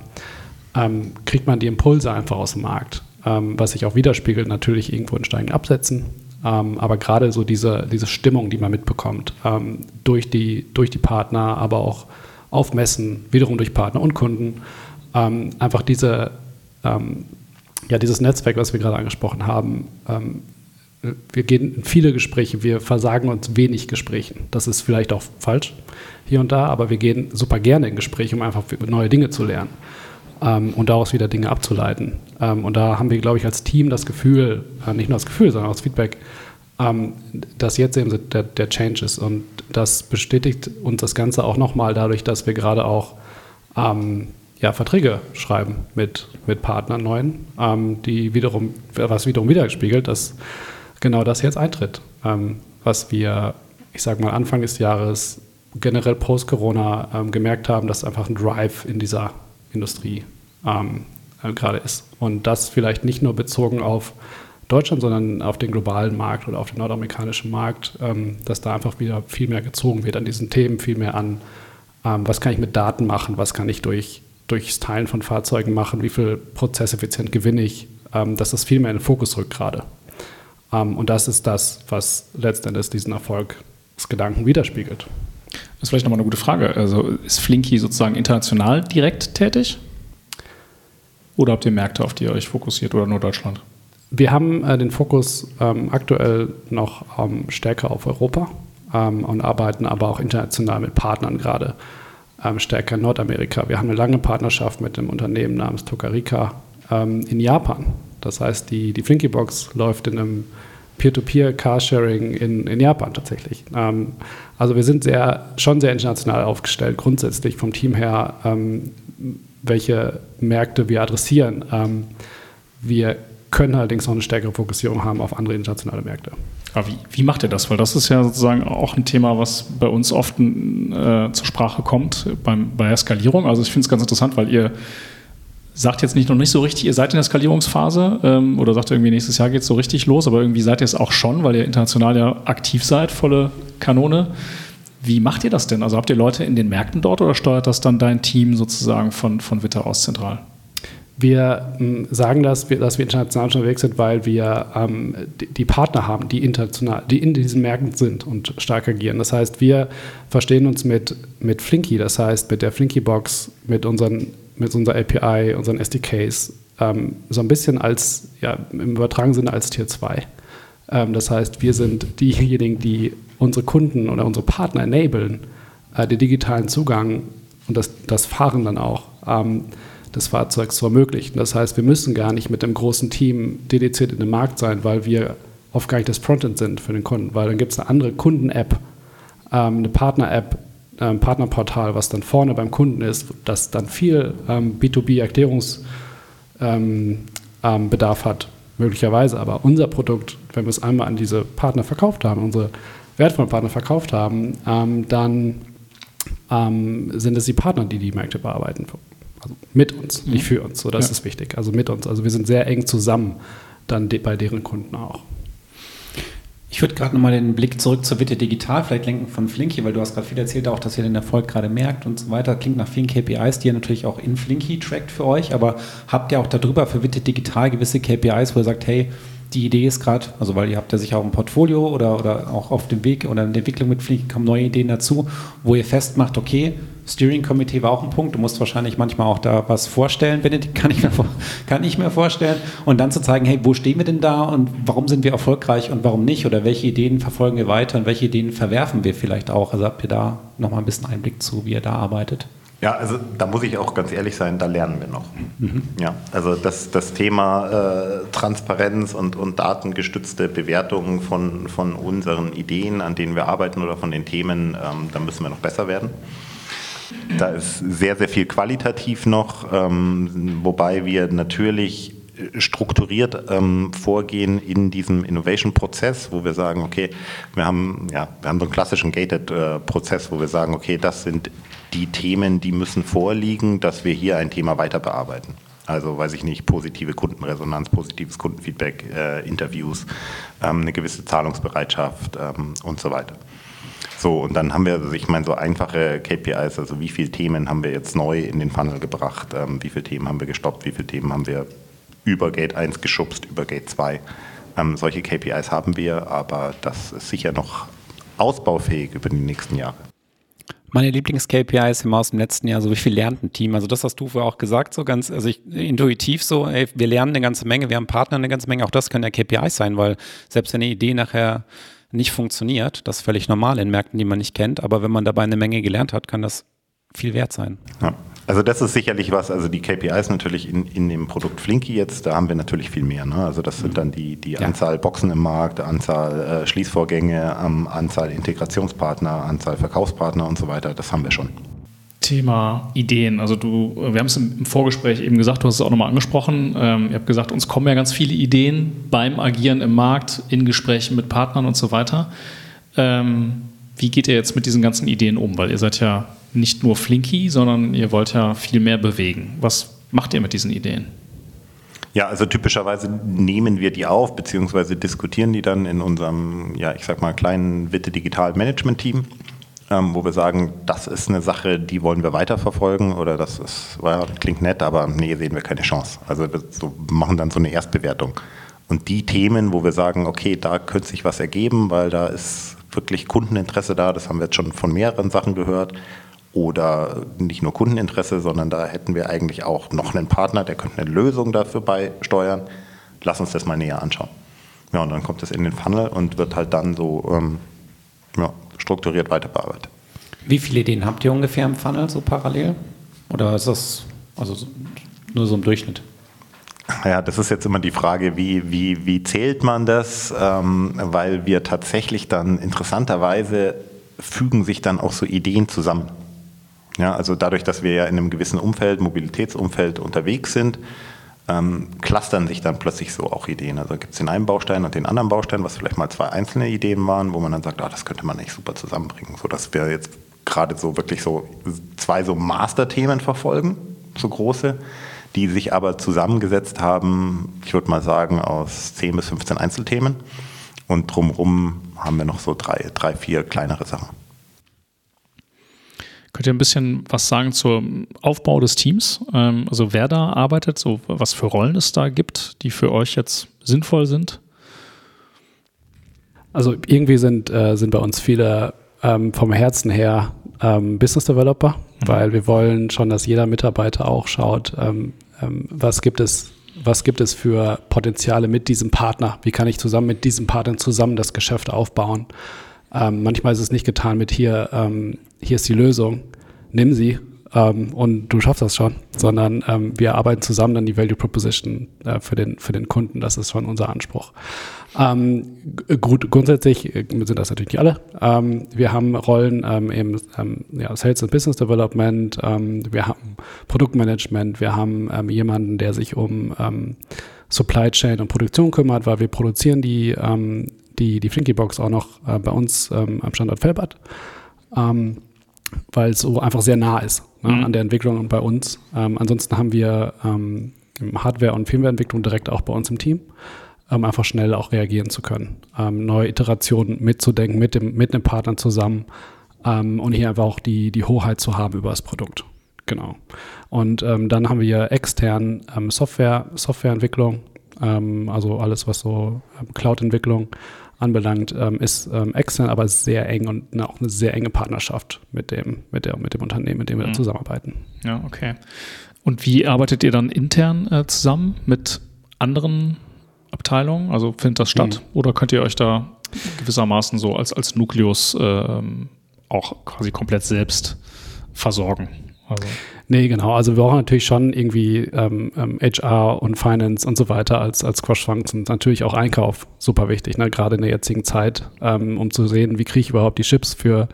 kriegt man die Impulse einfach aus dem Markt, was sich auch widerspiegelt natürlich irgendwo in steigenden Absätzen ähm, aber gerade so diese, diese Stimmung, die man mitbekommt, ähm, durch, die, durch die Partner, aber auch auf Messen, wiederum durch Partner und Kunden, ähm, einfach diese, ähm, ja, dieses Netzwerk, was wir gerade angesprochen haben, ähm, wir gehen in viele Gespräche, wir versagen uns wenig Gesprächen. Das ist vielleicht auch falsch hier und da, aber wir gehen super gerne in Gespräche, um einfach neue Dinge zu lernen ähm, und daraus wieder Dinge abzuleiten. Ähm, und da haben wir, glaube ich, als Team das Gefühl, äh, nicht nur das Gefühl, sondern auch das Feedback, ähm, dass jetzt eben der, der Change ist. Und das bestätigt uns das Ganze auch nochmal dadurch, dass wir gerade auch ähm, ja, Verträge schreiben mit, mit Partnern neuen, ähm, die wiederum, was wiederum widerspiegelt, dass genau das jetzt eintritt, ähm, was wir, ich sage mal, Anfang des Jahres generell post-Corona ähm, gemerkt haben, dass einfach ein Drive in dieser Industrie ähm, äh, gerade ist. Und das vielleicht nicht nur bezogen auf Deutschland, sondern auf den globalen Markt oder auf den nordamerikanischen Markt, ähm, dass da einfach wieder viel mehr gezogen wird an diesen Themen, viel mehr an, ähm, was kann ich mit Daten machen, was kann ich durch, durchs Teilen von Fahrzeugen machen, wie viel prozesseffizient gewinne ich, ähm, dass das viel mehr in den Fokus rückt gerade. Ähm, und das ist das, was letztendlich diesen Erfolgsgedanken widerspiegelt. Das ist vielleicht nochmal eine gute Frage. Also ist Flinky sozusagen international direkt tätig? Oder habt ihr Märkte, auf die ihr euch fokussiert oder nur Deutschland? Wir haben äh, den Fokus ähm, aktuell noch ähm, stärker auf Europa ähm, und arbeiten aber auch international mit Partnern gerade ähm, stärker in Nordamerika. Wir haben eine lange Partnerschaft mit einem Unternehmen namens Tokarika ähm, in Japan. Das heißt, die, die Flinky Box läuft in einem Peer-to-Peer-Carsharing in, in Japan tatsächlich. Ähm, also wir sind sehr, schon sehr international aufgestellt, grundsätzlich vom Team her, welche Märkte wir adressieren. wir können allerdings noch eine stärkere Fokussierung haben auf andere internationale Märkte. Aber wie, wie macht ihr das? Weil das ist ja sozusagen auch ein Thema, was bei uns oft äh, zur Sprache kommt beim, bei der Skalierung. Also ich finde es ganz interessant, weil ihr sagt jetzt nicht noch nicht so richtig, ihr seid in der Skalierungsphase ähm, oder sagt irgendwie nächstes Jahr geht es so richtig los, aber irgendwie seid ihr es auch schon, weil ihr international ja aktiv seid, volle Kanone. Wie macht ihr das denn? Also habt ihr Leute in den Märkten dort oder steuert das dann dein Team sozusagen von, von Witter aus zentral? Wir ähm, sagen das, dass wir international unterwegs sind, weil wir ähm, die, Partner haben, die international, die in diesen Märkten sind und stark agieren. Das heißt, wir verstehen uns mit, mit Flinky, das heißt mit der Flinky-Box, mit, mit unserer API, unseren SDKs, ähm, so ein bisschen als, ja, im übertragenen Sinne als Tier 2. Ähm, das heißt, wir sind diejenigen, die unsere Kunden oder unsere Partner enablen, äh, den digitalen Zugang und das, das Fahren dann auch ähm, des Fahrzeugs zu ermöglichen. Das heißt, wir müssen gar nicht mit einem großen Team dediziert in dem Markt sein, weil wir oft gar nicht das Frontend sind für den Kunden, weil dann gibt es eine andere Kunden-App, ähm, eine Partner-App, ein ähm, Partnerportal, was dann vorne beim Kunden ist, das dann viel ähm, B2B-Erklärungsbedarf ähm, ähm, hat, möglicherweise. Aber unser Produkt, wenn wir es einmal an diese Partner verkauft haben, unsere wertvollen Partner verkauft haben, ähm, dann sind es die Partner, die die Märkte bearbeiten also mit uns, nicht mhm. für uns. So, das ja. ist wichtig. Also mit uns. Also wir sind sehr eng zusammen dann de bei deren Kunden auch. Ich würde gerade nochmal den Blick zurück zur Witte Digital vielleicht lenken von Flinky, weil du hast gerade viel erzählt, auch dass ihr den Erfolg gerade merkt und so weiter. Klingt nach vielen KPIs, die ihr natürlich auch in Flinky trackt für euch, aber habt ihr auch darüber für Witte Digital gewisse KPIs, wo ihr sagt, hey, die Idee ist gerade, also weil ihr habt ja sicher auch ein Portfolio oder, oder auch auf dem Weg oder in der Entwicklung mit Flinky kommen neue Ideen dazu, wo ihr festmacht, okay, Steering Committee war auch ein Punkt. Du musst wahrscheinlich manchmal auch da was vorstellen, Benedikt, kann ich mir, kann ich mir vorstellen. Und dann zu zeigen, hey, wo stehen wir denn da und warum sind wir erfolgreich und warum nicht? Oder welche Ideen verfolgen wir weiter und welche Ideen verwerfen wir vielleicht auch? Also habt ihr da nochmal ein bisschen Einblick zu, wie ihr da arbeitet? Ja, also da muss ich auch ganz ehrlich sein, da lernen wir noch. Mhm. Ja, also das, das Thema äh, Transparenz und, und datengestützte Bewertung von, von unseren Ideen, an denen wir arbeiten oder von den Themen, ähm, da müssen wir noch besser werden. Da ist sehr, sehr viel qualitativ noch, ähm, wobei wir natürlich strukturiert ähm, vorgehen in diesem Innovation-Prozess, wo wir sagen, okay, wir haben, ja, wir haben so einen klassischen Gated-Prozess, äh, wo wir sagen, okay, das sind die Themen, die müssen vorliegen, dass wir hier ein Thema weiter bearbeiten. Also weiß ich nicht, positive Kundenresonanz, positives Kundenfeedback, äh, Interviews, ähm, eine gewisse Zahlungsbereitschaft ähm, und so weiter. So, und dann haben wir, also ich meine, so einfache KPIs, also wie viele Themen haben wir jetzt neu in den Funnel gebracht, ähm, wie viele Themen haben wir gestoppt, wie viele Themen haben wir über Gate 1 geschubst, über Gate 2. Ähm, solche KPIs haben wir, aber das ist sicher noch ausbaufähig über die nächsten Jahre. Meine Lieblings-KPI ist immer aus dem letzten Jahr, so wie viel lernt ein Team? Also das hast du vorher auch gesagt, so ganz, also ich, intuitiv so, ey, wir lernen eine ganze Menge, wir haben Partner eine ganze Menge, auch das können ja KPIs sein, weil selbst wenn eine Idee nachher nicht funktioniert. Das ist völlig normal in Märkten, die man nicht kennt. Aber wenn man dabei eine Menge gelernt hat, kann das viel wert sein. Ja. Also das ist sicherlich was, also die KPIs natürlich in, in dem Produkt Flinky jetzt, da haben wir natürlich viel mehr. Ne? Also das sind dann die, die ja. Anzahl Boxen im Markt, Anzahl äh, Schließvorgänge, ähm, Anzahl Integrationspartner, Anzahl Verkaufspartner und so weiter, das haben wir schon. Thema Ideen. Also du, wir haben es im Vorgespräch eben gesagt, du hast es auch nochmal angesprochen. Ähm, ihr habt gesagt, uns kommen ja ganz viele Ideen beim Agieren im Markt, in Gesprächen mit Partnern und so weiter. Ähm, wie geht ihr jetzt mit diesen ganzen Ideen um? Weil ihr seid ja nicht nur Flinky, sondern ihr wollt ja viel mehr bewegen. Was macht ihr mit diesen Ideen? Ja, also typischerweise nehmen wir die auf, beziehungsweise diskutieren die dann in unserem, ja, ich sag mal, kleinen Witte Digital Management Team, ähm, wo wir sagen, das ist eine Sache, die wollen wir weiterverfolgen oder das ist, ja, klingt nett, aber nee, sehen wir keine Chance. Also wir so, machen dann so eine Erstbewertung. Und die Themen, wo wir sagen, okay, da könnte sich was ergeben, weil da ist wirklich Kundeninteresse da, das haben wir jetzt schon von mehreren Sachen gehört, oder nicht nur Kundeninteresse, sondern da hätten wir eigentlich auch noch einen Partner, der könnte eine Lösung dafür beisteuern. Lass uns das mal näher anschauen. Ja, und dann kommt es in den Funnel und wird halt dann so ähm, ja, strukturiert weiter bearbeitet. Wie viele Ideen habt ihr ungefähr im Funnel so parallel? Oder ist das also nur so im Durchschnitt? Ja, das ist jetzt immer die Frage, wie, wie, wie zählt man das? Ähm, weil wir tatsächlich dann interessanterweise fügen sich dann auch so Ideen zusammen. Ja, also dadurch, dass wir ja in einem gewissen Umfeld, Mobilitätsumfeld unterwegs sind, ähm, clustern sich dann plötzlich so auch Ideen. Also gibt es den einen Baustein und den anderen Baustein, was vielleicht mal zwei einzelne Ideen waren, wo man dann sagt, ah, das könnte man echt super zusammenbringen, sodass wir jetzt gerade so wirklich so zwei so Masterthemen verfolgen, so große, die sich aber zusammengesetzt haben, ich würde mal sagen, aus 10 bis 15 Einzelthemen. Und drumherum haben wir noch so drei, drei, vier kleinere Sachen. Könnt ihr ein bisschen was sagen zum Aufbau des Teams? Ähm, also wer da arbeitet, so was für Rollen es da gibt, die für euch jetzt sinnvoll sind? Also irgendwie sind, äh, sind bei uns viele ähm, vom Herzen her ähm, Business Developer, mhm. weil wir wollen schon, dass jeder Mitarbeiter auch schaut, ähm, was gibt es was gibt es für Potenziale mit diesem Partner? Wie kann ich zusammen mit diesem Partner zusammen das Geschäft aufbauen? Ähm, manchmal ist es nicht getan mit hier, ähm, hier ist die Lösung, nimm sie ähm, und du schaffst das schon, sondern ähm, wir arbeiten zusammen dann die Value Proposition äh, für, den, für den Kunden. Das ist schon unser Anspruch. Ähm, gut, grundsätzlich äh, sind das natürlich nicht alle. Ähm, wir haben Rollen ähm, im ähm, ja, Sales and Business Development, ähm, wir haben Produktmanagement, wir haben ähm, jemanden, der sich um Supply Chain und Produktion kümmert, weil wir produzieren die, die, die Flinky Box auch noch äh, bei uns am Standort Felbert, weil es so einfach sehr nah ist ne, mhm. an der Entwicklung und bei uns. Ansonsten haben wir Hardware- und Firmwareentwicklung direkt auch bei uns im Team, um einfach schnell auch reagieren zu können, ähm, neue Iterationen mitzudenken mit dem, mit einem Partner zusammen ähm, und hier einfach auch die, die Hoheit zu haben über das Produkt. Genau. Und ähm, dann haben wir extern Software, Softwareentwicklung, also alles, was so Cloud-Entwicklung anbelangt, ähm, ist ähm, extern, aber sehr eng und eine, auch eine sehr enge Partnerschaft mit dem, mit der, mit dem Unternehmen, mit dem wir mhm. zusammenarbeiten. Ja, okay. Und wie arbeitet ihr dann intern äh, zusammen mit anderen Abteilungen? Also findet das statt? Mhm. Oder könnt ihr euch da gewissermaßen so als, als Nukleus äh, auch quasi komplett selbst versorgen? Also. Nee, genau. Also wir brauchen natürlich schon irgendwie ähm, ähm, HR und Finance und so weiter als, als Cross-Functions. Natürlich auch Einkauf, super wichtig, ne? gerade in der jetzigen Zeit, ähm, um zu sehen, wie kriege ich überhaupt die Chips für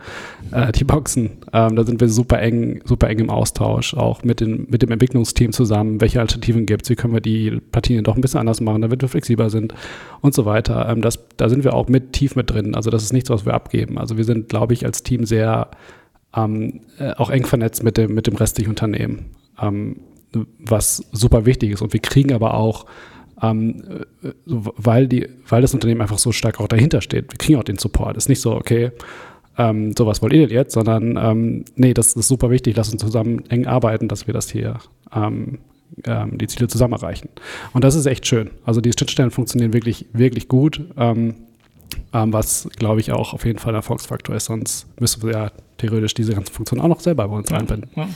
äh, die Boxen. Ähm, da sind wir super eng, super eng im Austausch, auch mit, den, mit dem Entwicklungsteam zusammen, welche Alternativen gibt es, wie können wir die Partien doch ein bisschen anders machen, damit wir flexibler sind und so weiter. Ähm, das, da sind wir auch mit tief mit drin. Also das ist nichts, was wir abgeben. Also wir sind, glaube ich, als Team sehr ähm, äh, auch eng vernetzt mit dem, mit dem restlichen Unternehmen, ähm, was super wichtig ist. Und wir kriegen aber auch, ähm, äh, weil, die, weil das Unternehmen einfach so stark auch dahinter steht, wir kriegen auch den Support. Es ist nicht so, okay, ähm, sowas wollt ihr denn jetzt, sondern ähm, nee, das ist super wichtig, lass uns zusammen eng arbeiten, dass wir das hier ähm, ähm, die Ziele zusammen erreichen. Und das ist echt schön. Also die Schnittstellen funktionieren wirklich, wirklich gut. Ähm, ähm, was, glaube ich, auch auf jeden Fall ein Erfolgsfaktor ist. Sonst müssen wir ja theoretisch diese ganzen Funktionen auch noch selber bei uns ja. einbinden. Ja.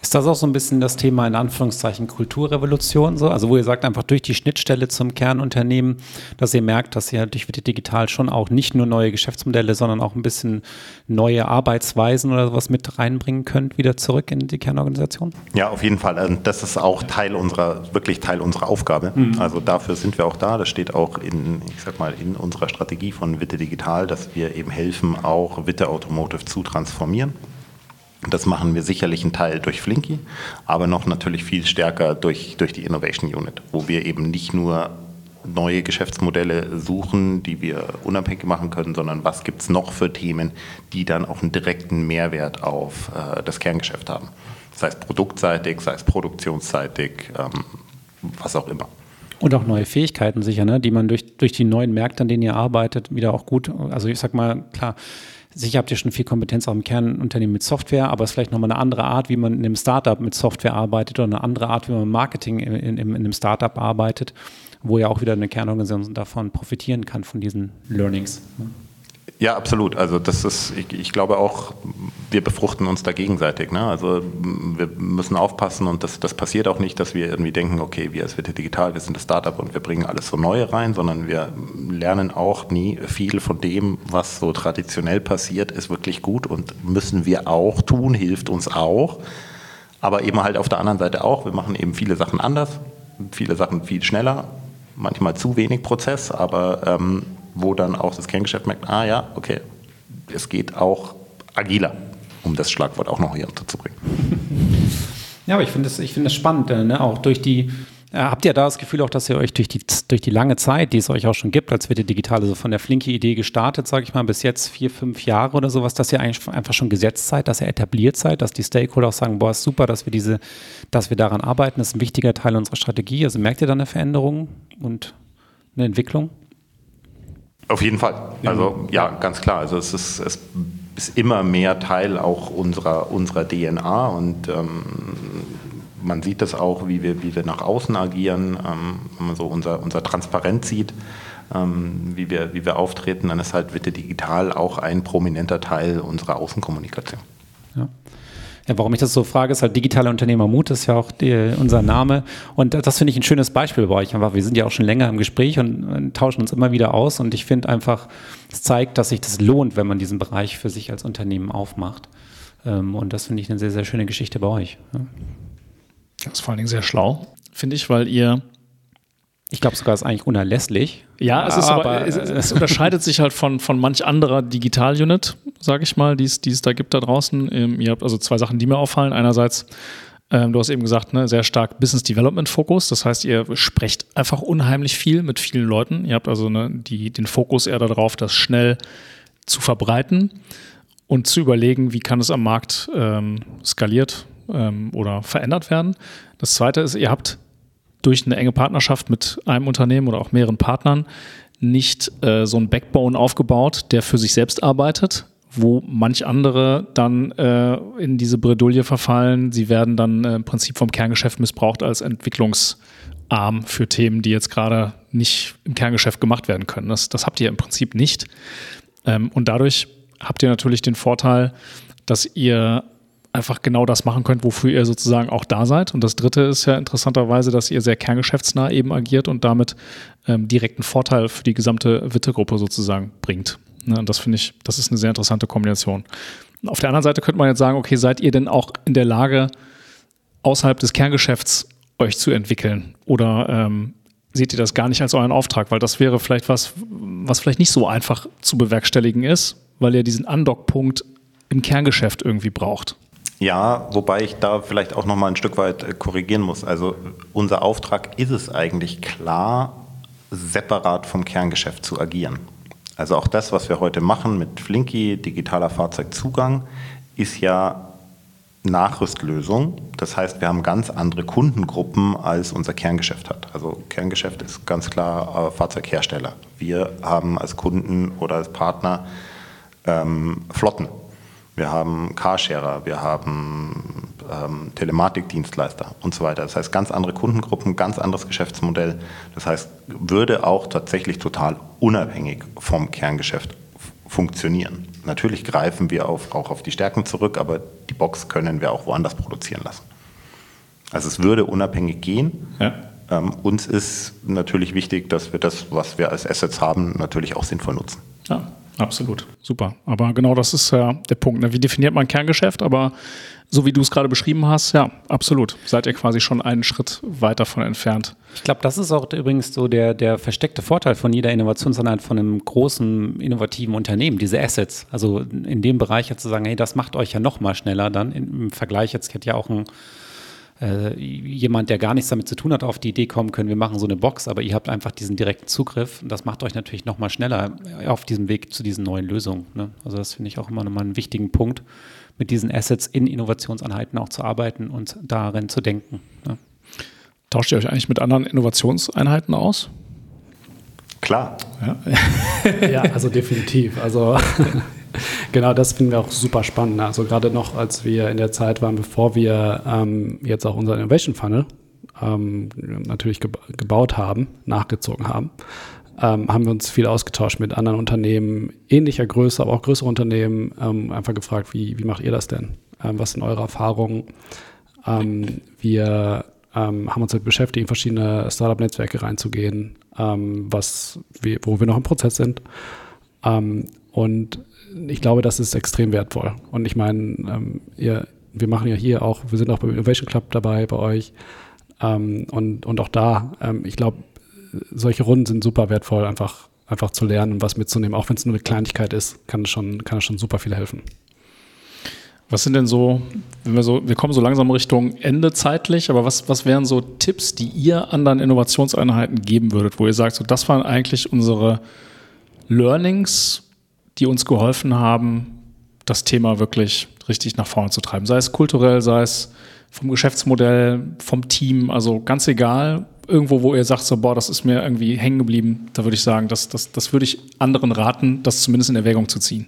Ist das auch so ein bisschen das Thema in Anführungszeichen Kulturrevolution so? Also wo ihr sagt einfach durch die Schnittstelle zum Kernunternehmen, dass ihr merkt, dass ihr durch Witte Digital schon auch nicht nur neue Geschäftsmodelle, sondern auch ein bisschen neue Arbeitsweisen oder sowas mit reinbringen könnt, wieder zurück in die Kernorganisation? Ja, auf jeden Fall. Ähm, das ist auch Teil unserer, wirklich Teil unserer Aufgabe. Mhm. Also dafür sind wir auch da. Das steht auch in, ich sag mal, in unserer Strategie von Witte Digital, dass wir eben helfen, auch Witte Automotive zu transformieren. Das machen wir sicherlich einen Teil durch Flinky, aber noch natürlich viel stärker durch, durch die Innovation Unit, wo wir eben nicht nur neue Geschäftsmodelle suchen, die wir unabhängig machen können, sondern was gibt es noch für Themen, die dann auch einen direkten Mehrwert auf äh, das Kerngeschäft haben. Sei es produktseitig, sei es produktionsseitig, ähm, was auch immer. Und auch neue Fähigkeiten sicher, ne? die man durch, durch die neuen Märkte, an denen ihr arbeitet, wieder auch gut, also ich sag mal, klar, sicher habt ihr schon viel Kompetenz auch im Kernunternehmen mit Software, aber es ist vielleicht nochmal eine andere Art, wie man in einem Startup mit Software arbeitet oder eine andere Art, wie man Marketing in, in, in einem Startup arbeitet, wo ja auch wieder eine Kernorganisation davon profitieren kann, von diesen Learnings. Ne? Ja, absolut. Also das ist, ich, ich, glaube auch, wir befruchten uns da gegenseitig. Ne? Also wir müssen aufpassen und das, das passiert auch nicht, dass wir irgendwie denken, okay, wir als WT Digital, wir sind das Startup und wir bringen alles so Neue rein, sondern wir lernen auch nie viel von dem, was so traditionell passiert, ist wirklich gut und müssen wir auch tun, hilft uns auch. Aber eben halt auf der anderen Seite auch, wir machen eben viele Sachen anders, viele Sachen viel schneller, manchmal zu wenig Prozess, aber ähm, wo dann auch das Kerngeschäft merkt, ah ja, okay, es geht auch agiler, um das Schlagwort auch noch hier unterzubringen. Ja, aber ich finde es find spannend, äh, ne? auch durch die, äh, habt ihr da das Gefühl auch, dass ihr euch durch die, durch die lange Zeit, die es euch auch schon gibt, als wird die digitale, so von der flinke Idee gestartet, sage ich mal, bis jetzt vier, fünf Jahre oder sowas, dass ihr eigentlich einfach schon gesetzt seid, dass ihr etabliert seid, dass die Stakeholder auch sagen, boah, ist super, dass wir diese, dass wir daran arbeiten, das ist ein wichtiger Teil unserer Strategie. Also merkt ihr da eine Veränderung und eine Entwicklung? Auf jeden Fall. Also ja, ganz klar. Also es ist, es ist immer mehr Teil auch unserer, unserer DNA und ähm, man sieht das auch, wie wir, wie wir nach außen agieren, ähm, wenn man so unser, unser Transparenz sieht, ähm, wie, wir, wie wir auftreten, dann ist halt Witte Digital auch ein prominenter Teil unserer Außenkommunikation. Ja. Ja, warum ich das so frage, ist halt digitaler Unternehmermut, ist ja auch die, unser Name. Und das finde ich ein schönes Beispiel bei euch. Einfach, wir sind ja auch schon länger im Gespräch und, und tauschen uns immer wieder aus. Und ich finde einfach, es zeigt, dass sich das lohnt, wenn man diesen Bereich für sich als Unternehmen aufmacht. Ähm, und das finde ich eine sehr, sehr schöne Geschichte bei euch. Das ist vor allen Dingen sehr schlau, finde ich, weil ihr ich glaube sogar, es ist eigentlich unerlässlich. Ja, es, ist aber, aber es, es, unterscheidet sich halt von, von manch anderer Digital-Unit, sage ich mal, die es da gibt da draußen. Ähm, ihr habt also zwei Sachen, die mir auffallen. Einerseits, ähm, du hast eben gesagt, ne, sehr stark Business Development-Fokus. Das heißt, ihr sprecht einfach unheimlich viel mit vielen Leuten. Ihr habt also ne, die, den Fokus eher darauf, das schnell zu verbreiten und zu überlegen, wie kann es am Markt ähm, skaliert ähm, oder verändert werden. Das zweite ist, ihr habt durch eine enge Partnerschaft mit einem Unternehmen oder auch mehreren Partnern nicht äh, so ein Backbone aufgebaut, der für sich selbst arbeitet, wo manch andere dann äh, in diese Bredouille verfallen. Sie werden dann äh, im Prinzip vom Kerngeschäft missbraucht als Entwicklungsarm für Themen, die jetzt gerade nicht im Kerngeschäft gemacht werden können. Das, das habt ihr im Prinzip nicht. Ähm, und dadurch habt ihr natürlich den Vorteil, dass ihr einfach genau das machen könnt, wofür ihr sozusagen auch da seid. Und das Dritte ist ja interessanterweise, dass ihr sehr kerngeschäftsnah eben agiert und damit ähm, direkten Vorteil für die gesamte Witte-Gruppe sozusagen bringt. Ne? Und das finde ich, das ist eine sehr interessante Kombination. Auf der anderen Seite könnte man jetzt sagen, okay, seid ihr denn auch in der Lage, außerhalb des Kerngeschäfts euch zu entwickeln? Oder ähm, seht ihr das gar nicht als euren Auftrag? Weil das wäre vielleicht was, was vielleicht nicht so einfach zu bewerkstelligen ist, weil ihr diesen Undock-Punkt im Kerngeschäft irgendwie braucht. Ja, wobei ich da vielleicht auch noch mal ein Stück weit äh, korrigieren muss. Also unser Auftrag ist es eigentlich klar, separat vom Kerngeschäft zu agieren. Also auch das, was wir heute machen mit Flinky, digitaler Fahrzeugzugang, ist ja Nachrüstlösung. Das heißt, wir haben ganz andere Kundengruppen, als unser Kerngeschäft hat. Also Kerngeschäft ist ganz klar äh, Fahrzeughersteller. Wir haben als Kunden oder als Partner ähm, Flotten wir haben Carsharer, wir haben ähm, Telematikdienstleister und so weiter. Das heißt, ganz andere Kundengruppen, ganz anderes Geschäftsmodell. Das heißt, würde auch tatsächlich total unabhängig vom Kerngeschäft funktionieren. Natürlich greifen wir auf, auch auf die Stärken zurück, aber die Box können wir auch woanders produzieren lassen. Also es würde unabhängig gehen. Ja. Ähm, uns ist natürlich wichtig, dass wir das, was wir als Assets haben, natürlich auch sinnvoll nutzen. Absolut, super. Aber genau das ist ja der Punkt. Ne? Wie definiert man Kerngeschäft? Aber so wie du es gerade beschrieben hast, ja, absolut. Seid ihr quasi schon einen Schritt weit davon entfernt. Ich glaube, das ist auch übrigens so der, der versteckte Vorteil von jeder Innovationseinheit von einem großen, innovativen Unternehmen, diese Assets. Also in dem Bereich jetzt zu sagen, hey, das macht euch ja noch mal schneller dann im Vergleich. Jetzt hätte ja auch ein äh, jemand, der gar nichts damit zu tun hat, auf die Idee kommen können, wir machen so eine Box, aber ihr habt einfach diesen direkten Zugriff. Und das macht euch natürlich noch mal schneller auf diesem Weg zu diesen neuen Lösungen. Ne? Also das finde ich auch immer nochmal einen wichtigen Punkt, mit diesen Assets in Innovationseinheiten auch zu arbeiten und darin zu denken. Ne? Tauscht ihr euch eigentlich mit anderen Innovationseinheiten aus? Klar. Ja, ja also definitiv. Also genau, das finden wir auch super spannend. Also gerade noch, als wir in der Zeit waren, bevor wir ähm, jetzt auch unser Innovation Funnel ähm, natürlich geba gebaut haben, nachgezogen haben, ähm, haben wir uns viel ausgetauscht mit anderen Unternehmen ähnlicher Größe, aber auch größere Unternehmen, ähm, einfach gefragt, wie, wie macht ihr das denn? Ähm, was sind eure Erfahrungen? Ähm, wir ähm, haben uns damit beschäftigt, in verschiedene Startup-Netzwerke reinzugehen, was wir, wo wir noch im Prozess sind. und ich glaube, das ist extrem wertvoll. Und ich meine, ihr, wir machen ja hier auch, wir sind auch beim Innovation Club dabei bei euch. und, und auch da, ich glaube, solche Runden sind super wertvoll, einfach, einfach zu lernen und was mitzunehmen. Auch wenn es nur eine Kleinigkeit ist, kann es schon, kann schon super viel helfen. Was sind denn so, wenn wir so, wir kommen so langsam Richtung Ende zeitlich, aber was, was wären so Tipps, die ihr anderen Innovationseinheiten geben würdet, wo ihr sagt, so das waren eigentlich unsere Learnings, die uns geholfen haben, das Thema wirklich richtig nach vorne zu treiben. Sei es kulturell, sei es vom Geschäftsmodell, vom Team, also ganz egal, irgendwo, wo ihr sagt, so, boah, das ist mir irgendwie hängen geblieben, da würde ich sagen, das, das, das würde ich anderen raten, das zumindest in Erwägung zu ziehen.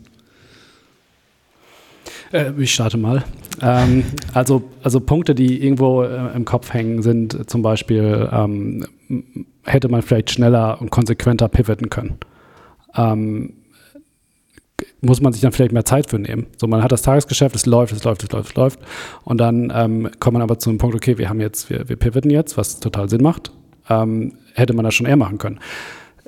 Äh, ich starte mal. Ähm, also, also Punkte, die irgendwo äh, im Kopf hängen, sind zum Beispiel, ähm, hätte man vielleicht schneller und konsequenter pivoten können. Ähm, muss man sich dann vielleicht mehr Zeit für nehmen. So, man hat das Tagesgeschäft, es läuft, es läuft, es läuft, es läuft. Und dann ähm, kommt man aber zu einem Punkt, okay, wir haben jetzt, wir, wir pivoten jetzt, was total Sinn macht. Ähm, hätte man das schon eher machen können.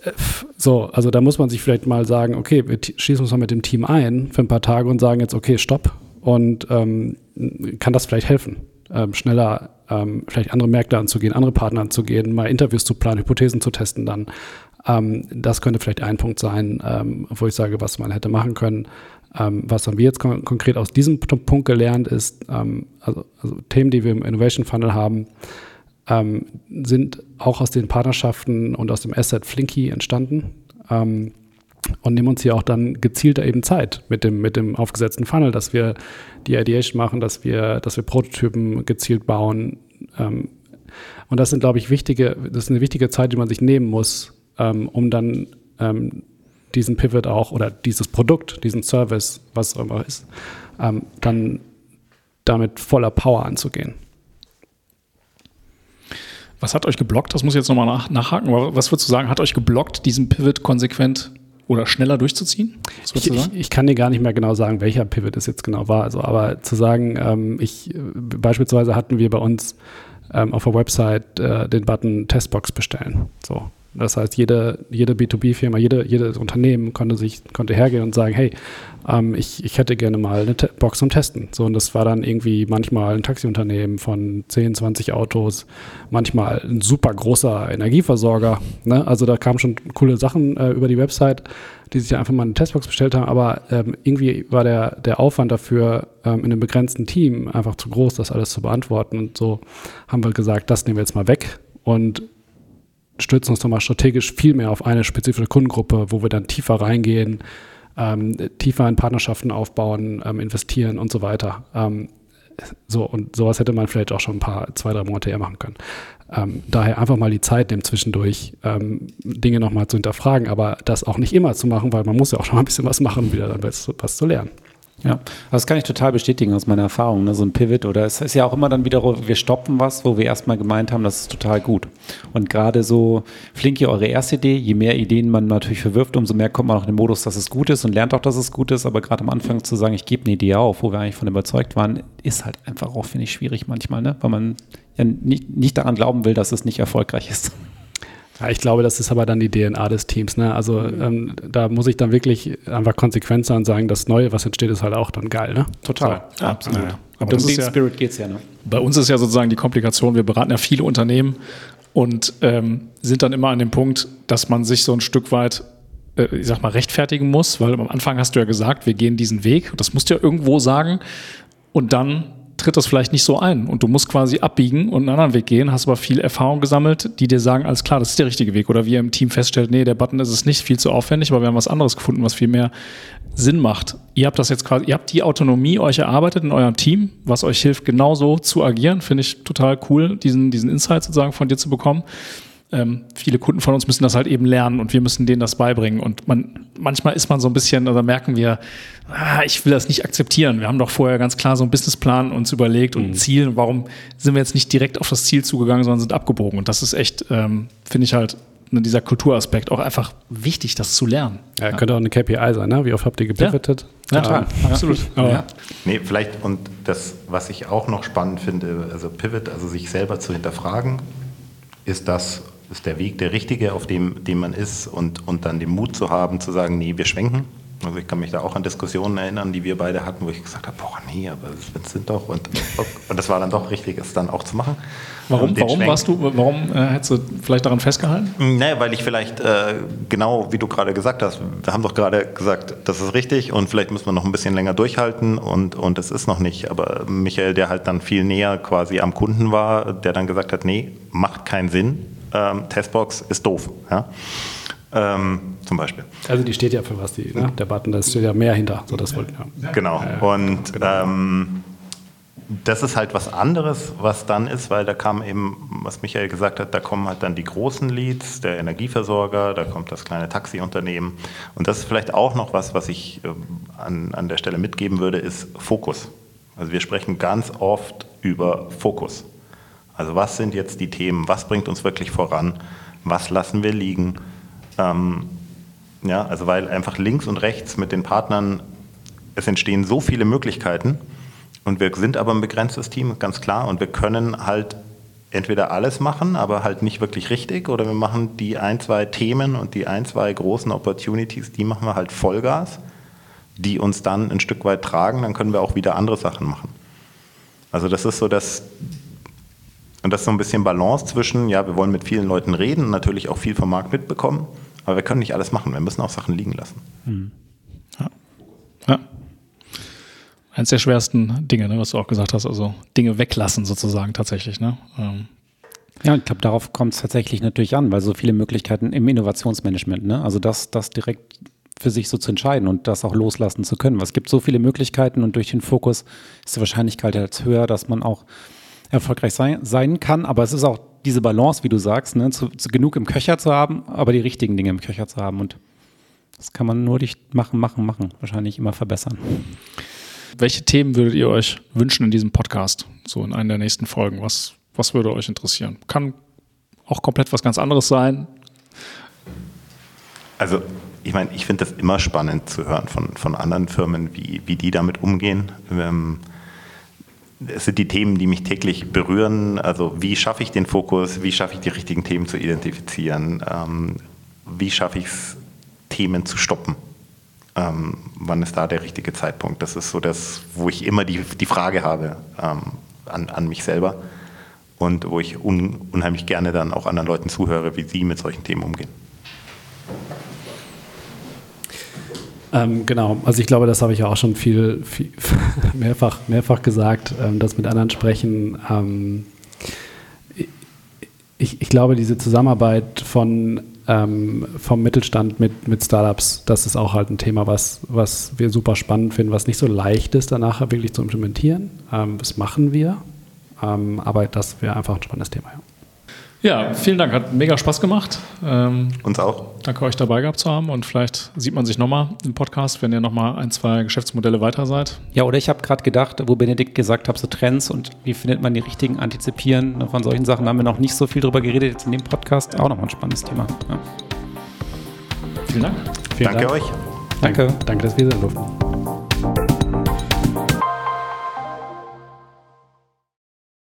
Äh, so, also da muss man sich vielleicht mal sagen, okay, wir schießen uns mal mit dem Team ein für ein paar Tage und sagen jetzt, okay, stopp. Und ähm, kann das vielleicht helfen, ähm, schneller ähm, vielleicht andere Märkte anzugehen, andere Partner anzugehen, mal Interviews zu planen, Hypothesen zu testen dann. Ähm, das könnte vielleicht ein Punkt sein, ähm, wo ich sage, was man hätte machen können. Ähm, was haben wir jetzt kon konkret aus diesem Punkt gelernt, ist, ähm, also, also, Themen, die wir im Innovation Funnel haben, ähm, sind auch aus den Partnerschaften und aus dem Asset Flinky entstanden ähm, und nehmen uns hier auch dann gezielter eben Zeit mit dem, mit dem aufgesetzten Funnel, dass wir die Ideation machen, dass wir, dass wir Prototypen gezielt bauen. Und das sind, glaube ich, wichtige, das ist eine wichtige Zeit, die man sich nehmen muss, ähm, um dann ähm, diesen Pivot auch oder dieses Produkt, diesen Service, was auch immer ist, ähm, dann damit voller Power anzugehen. Was hat euch geblockt? Das muss ich jetzt nochmal nach, nachhaken. Was würdest du sagen, hat euch geblockt, diesen Pivot konsequent oder schneller durchzuziehen? Ich, ich, ich, kann dir gar nicht mehr genau sagen, welcher Pivot es jetzt genau war. Also, aber zu sagen, ähm, ich beispielsweise hatten wir bei uns ähm, auf der Website äh, den Button Testbox bestellen. So, das heißt, jede, jede B2B-Firma, jede, jedes Unternehmen konnte sich, konnte hergehen und sagen, hey, ähm, ich, ich hätte gerne mal eine Te Box zum Testen. So, und das war dann irgendwie manchmal ein Taxiunternehmen von 10, 20 Autos, manchmal ein super großer Energieversorger. Ne? Also da kamen schon coole Sachen äh, über die Website, die sich einfach mal eine Testbox bestellt haben, aber ähm, irgendwie war der, der Aufwand dafür ähm, in einem begrenzten Team einfach zu groß, das alles zu beantworten. Und so haben wir gesagt, das nehmen wir jetzt mal weg und stützen uns nochmal strategisch viel mehr auf eine spezifische Kundengruppe, wo wir dann tiefer reingehen, ähm, tiefer in Partnerschaften aufbauen, ähm, investieren und so weiter. Ähm, so, und sowas hätte man vielleicht auch schon ein paar, zwei, drei Monate eher machen können. Ähm, daher einfach mal die Zeit nehmen zwischendurch, ähm, Dinge nochmal zu hinterfragen, aber das auch nicht immer zu machen, weil man muss ja auch schon mal ein bisschen was machen, um wieder dann was, was zu lernen. Ja, das kann ich total bestätigen aus meiner Erfahrung. Ne? So ein Pivot oder es ist ja auch immer dann wieder, wir stoppen was, wo wir erstmal gemeint haben, das ist total gut. Und gerade so Flinky, eure erste Idee, je mehr Ideen man natürlich verwirft, umso mehr kommt man auch in den Modus, dass es gut ist und lernt auch, dass es gut ist. Aber gerade am Anfang zu sagen, ich gebe eine Idee auf, wo wir eigentlich von überzeugt waren, ist halt einfach auch, finde ich, schwierig manchmal, ne? weil man ja nicht, nicht daran glauben will, dass es nicht erfolgreich ist. Ja, ich glaube, das ist aber dann die DNA des Teams. Ne? Also mhm. ähm, da muss ich dann wirklich einfach konsequent sein und sagen, das Neue, was entsteht, ist halt auch dann geil. Ne? Total, so. absolut. Ja. Aber um den ja, Spirit geht es ja. Ne? Bei uns ist ja sozusagen die Komplikation, wir beraten ja viele Unternehmen und ähm, sind dann immer an dem Punkt, dass man sich so ein Stück weit äh, ich sag mal, rechtfertigen muss, weil am Anfang hast du ja gesagt, wir gehen diesen Weg, das musst du ja irgendwo sagen. Und dann tritt das vielleicht nicht so ein und du musst quasi abbiegen und einen anderen Weg gehen, hast aber viel Erfahrung gesammelt, die dir sagen, alles klar, das ist der richtige Weg. Oder wie ihr im Team feststellt, nee, der Button ist es nicht viel zu aufwendig, aber wir haben was anderes gefunden, was viel mehr Sinn macht. Ihr habt das jetzt quasi, ihr habt die Autonomie euch erarbeitet in eurem Team, was euch hilft, genauso zu agieren. Finde ich total cool, diesen, diesen Insight sozusagen von dir zu bekommen ähm, viele Kunden von uns müssen das halt eben lernen und wir müssen denen das beibringen. Und man, manchmal ist man so ein bisschen, oder merken wir, ah, ich will das nicht akzeptieren. Wir haben doch vorher ganz klar so einen Businessplan uns überlegt und ein mhm. Ziel. Warum sind wir jetzt nicht direkt auf das Ziel zugegangen, sondern sind abgebogen? Und das ist echt, ähm, finde ich halt, ne, dieser Kulturaspekt auch einfach wichtig, das zu lernen. Ja, ja. könnte auch eine KPI sein, ne? Wie oft habt ihr gepivotet? Ja, ja total, ja. absolut. Ja. Nee, vielleicht, und das, was ich auch noch spannend finde, also Pivot, also sich selber zu hinterfragen, ist das, ist der Weg der richtige, auf dem, dem man ist und, und dann den Mut zu haben, zu sagen, nee, wir schwenken. Also ich kann mich da auch an Diskussionen erinnern, die wir beide hatten, wo ich gesagt habe, boah, nee, aber das sind doch und, und das war dann doch richtig, es dann auch zu machen. Warum, warum warst du, warum äh, hättest du vielleicht daran festgehalten? Naja, weil ich vielleicht, äh, genau wie du gerade gesagt hast, wir haben doch gerade gesagt, das ist richtig und vielleicht müssen wir noch ein bisschen länger durchhalten und, und es ist noch nicht. Aber Michael, der halt dann viel näher quasi am Kunden war, der dann gesagt hat, nee, macht keinen Sinn, ähm, Testbox ist doof. Ja? Ähm, zum Beispiel. Also die steht ja für was, die, ne? der Button, da steht ja mehr hinter. So das wollte, ja. Genau. Und genau. Ähm, das ist halt was anderes, was dann ist, weil da kam eben, was Michael gesagt hat, da kommen halt dann die großen Leads, der Energieversorger, da kommt das kleine Taxiunternehmen. Und das ist vielleicht auch noch was, was ich ähm, an, an der Stelle mitgeben würde, ist Fokus. Also wir sprechen ganz oft über Fokus. Also was sind jetzt die Themen, was bringt uns wirklich voran, was lassen wir liegen. Ähm, ja, also weil einfach links und rechts mit den Partnern, es entstehen so viele Möglichkeiten und wir sind aber ein begrenztes Team, ganz klar, und wir können halt entweder alles machen, aber halt nicht wirklich richtig, oder wir machen die ein, zwei Themen und die ein, zwei großen Opportunities, die machen wir halt Vollgas, die uns dann ein Stück weit tragen, dann können wir auch wieder andere Sachen machen. Also das ist so das, und das ist so ein bisschen Balance zwischen, ja, wir wollen mit vielen Leuten reden natürlich auch viel vom Markt mitbekommen, aber wir können nicht alles machen. Wir müssen auch Sachen liegen lassen. Mhm. Ja. ja. Eines der schwersten Dinge, ne, was du auch gesagt hast, also Dinge weglassen sozusagen tatsächlich. Ne? Ähm. Ja, ich glaube, darauf kommt es tatsächlich natürlich an, weil so viele Möglichkeiten im Innovationsmanagement, ne? also das, das direkt für sich so zu entscheiden und das auch loslassen zu können. Weil es gibt so viele Möglichkeiten und durch den Fokus ist die Wahrscheinlichkeit jetzt höher, dass man auch erfolgreich sein, sein kann. Aber es ist auch diese Balance, wie du sagst, ne, zu, zu genug im Köcher zu haben, aber die richtigen Dinge im Köcher zu haben. Und das kann man nur durch machen, machen, machen. Wahrscheinlich immer verbessern. Welche Themen würdet ihr euch wünschen in diesem Podcast? So in einer der nächsten Folgen. Was, was würde euch interessieren? Kann auch komplett was ganz anderes sein. Also ich meine, ich finde das immer spannend zu hören von, von anderen Firmen, wie, wie die damit umgehen. Ähm, es sind die Themen, die mich täglich berühren. Also wie schaffe ich den Fokus, wie schaffe ich die richtigen Themen zu identifizieren, ähm, wie schaffe ich es, Themen zu stoppen. Ähm, wann ist da der richtige Zeitpunkt? Das ist so das, wo ich immer die, die Frage habe ähm, an, an mich selber und wo ich un, unheimlich gerne dann auch anderen Leuten zuhöre, wie sie mit solchen Themen umgehen. Ähm, genau, also ich glaube, das habe ich ja auch schon viel, viel mehrfach, mehrfach gesagt, ähm, das mit anderen sprechen. Ähm, ich, ich, glaube, diese Zusammenarbeit von, ähm, vom Mittelstand mit, mit Startups, das ist auch halt ein Thema, was, was wir super spannend finden, was nicht so leicht ist, danach wirklich zu implementieren. Ähm, das machen wir, ähm, aber das wäre einfach ein spannendes Thema. Ja. Ja, vielen Dank. Hat mega Spaß gemacht. Ähm, Uns auch. Danke euch dabei gehabt zu haben und vielleicht sieht man sich nochmal im Podcast, wenn ihr nochmal ein, zwei Geschäftsmodelle weiter seid. Ja, oder ich habe gerade gedacht, wo Benedikt gesagt hat, so Trends und wie findet man die richtigen Antizipieren von solchen Sachen, haben wir noch nicht so viel drüber geredet jetzt in dem Podcast. Auch nochmal ein spannendes Thema. Ja. Vielen Dank. Vielen Danke Dank. euch. Danke. Danke, dass wir sein durften.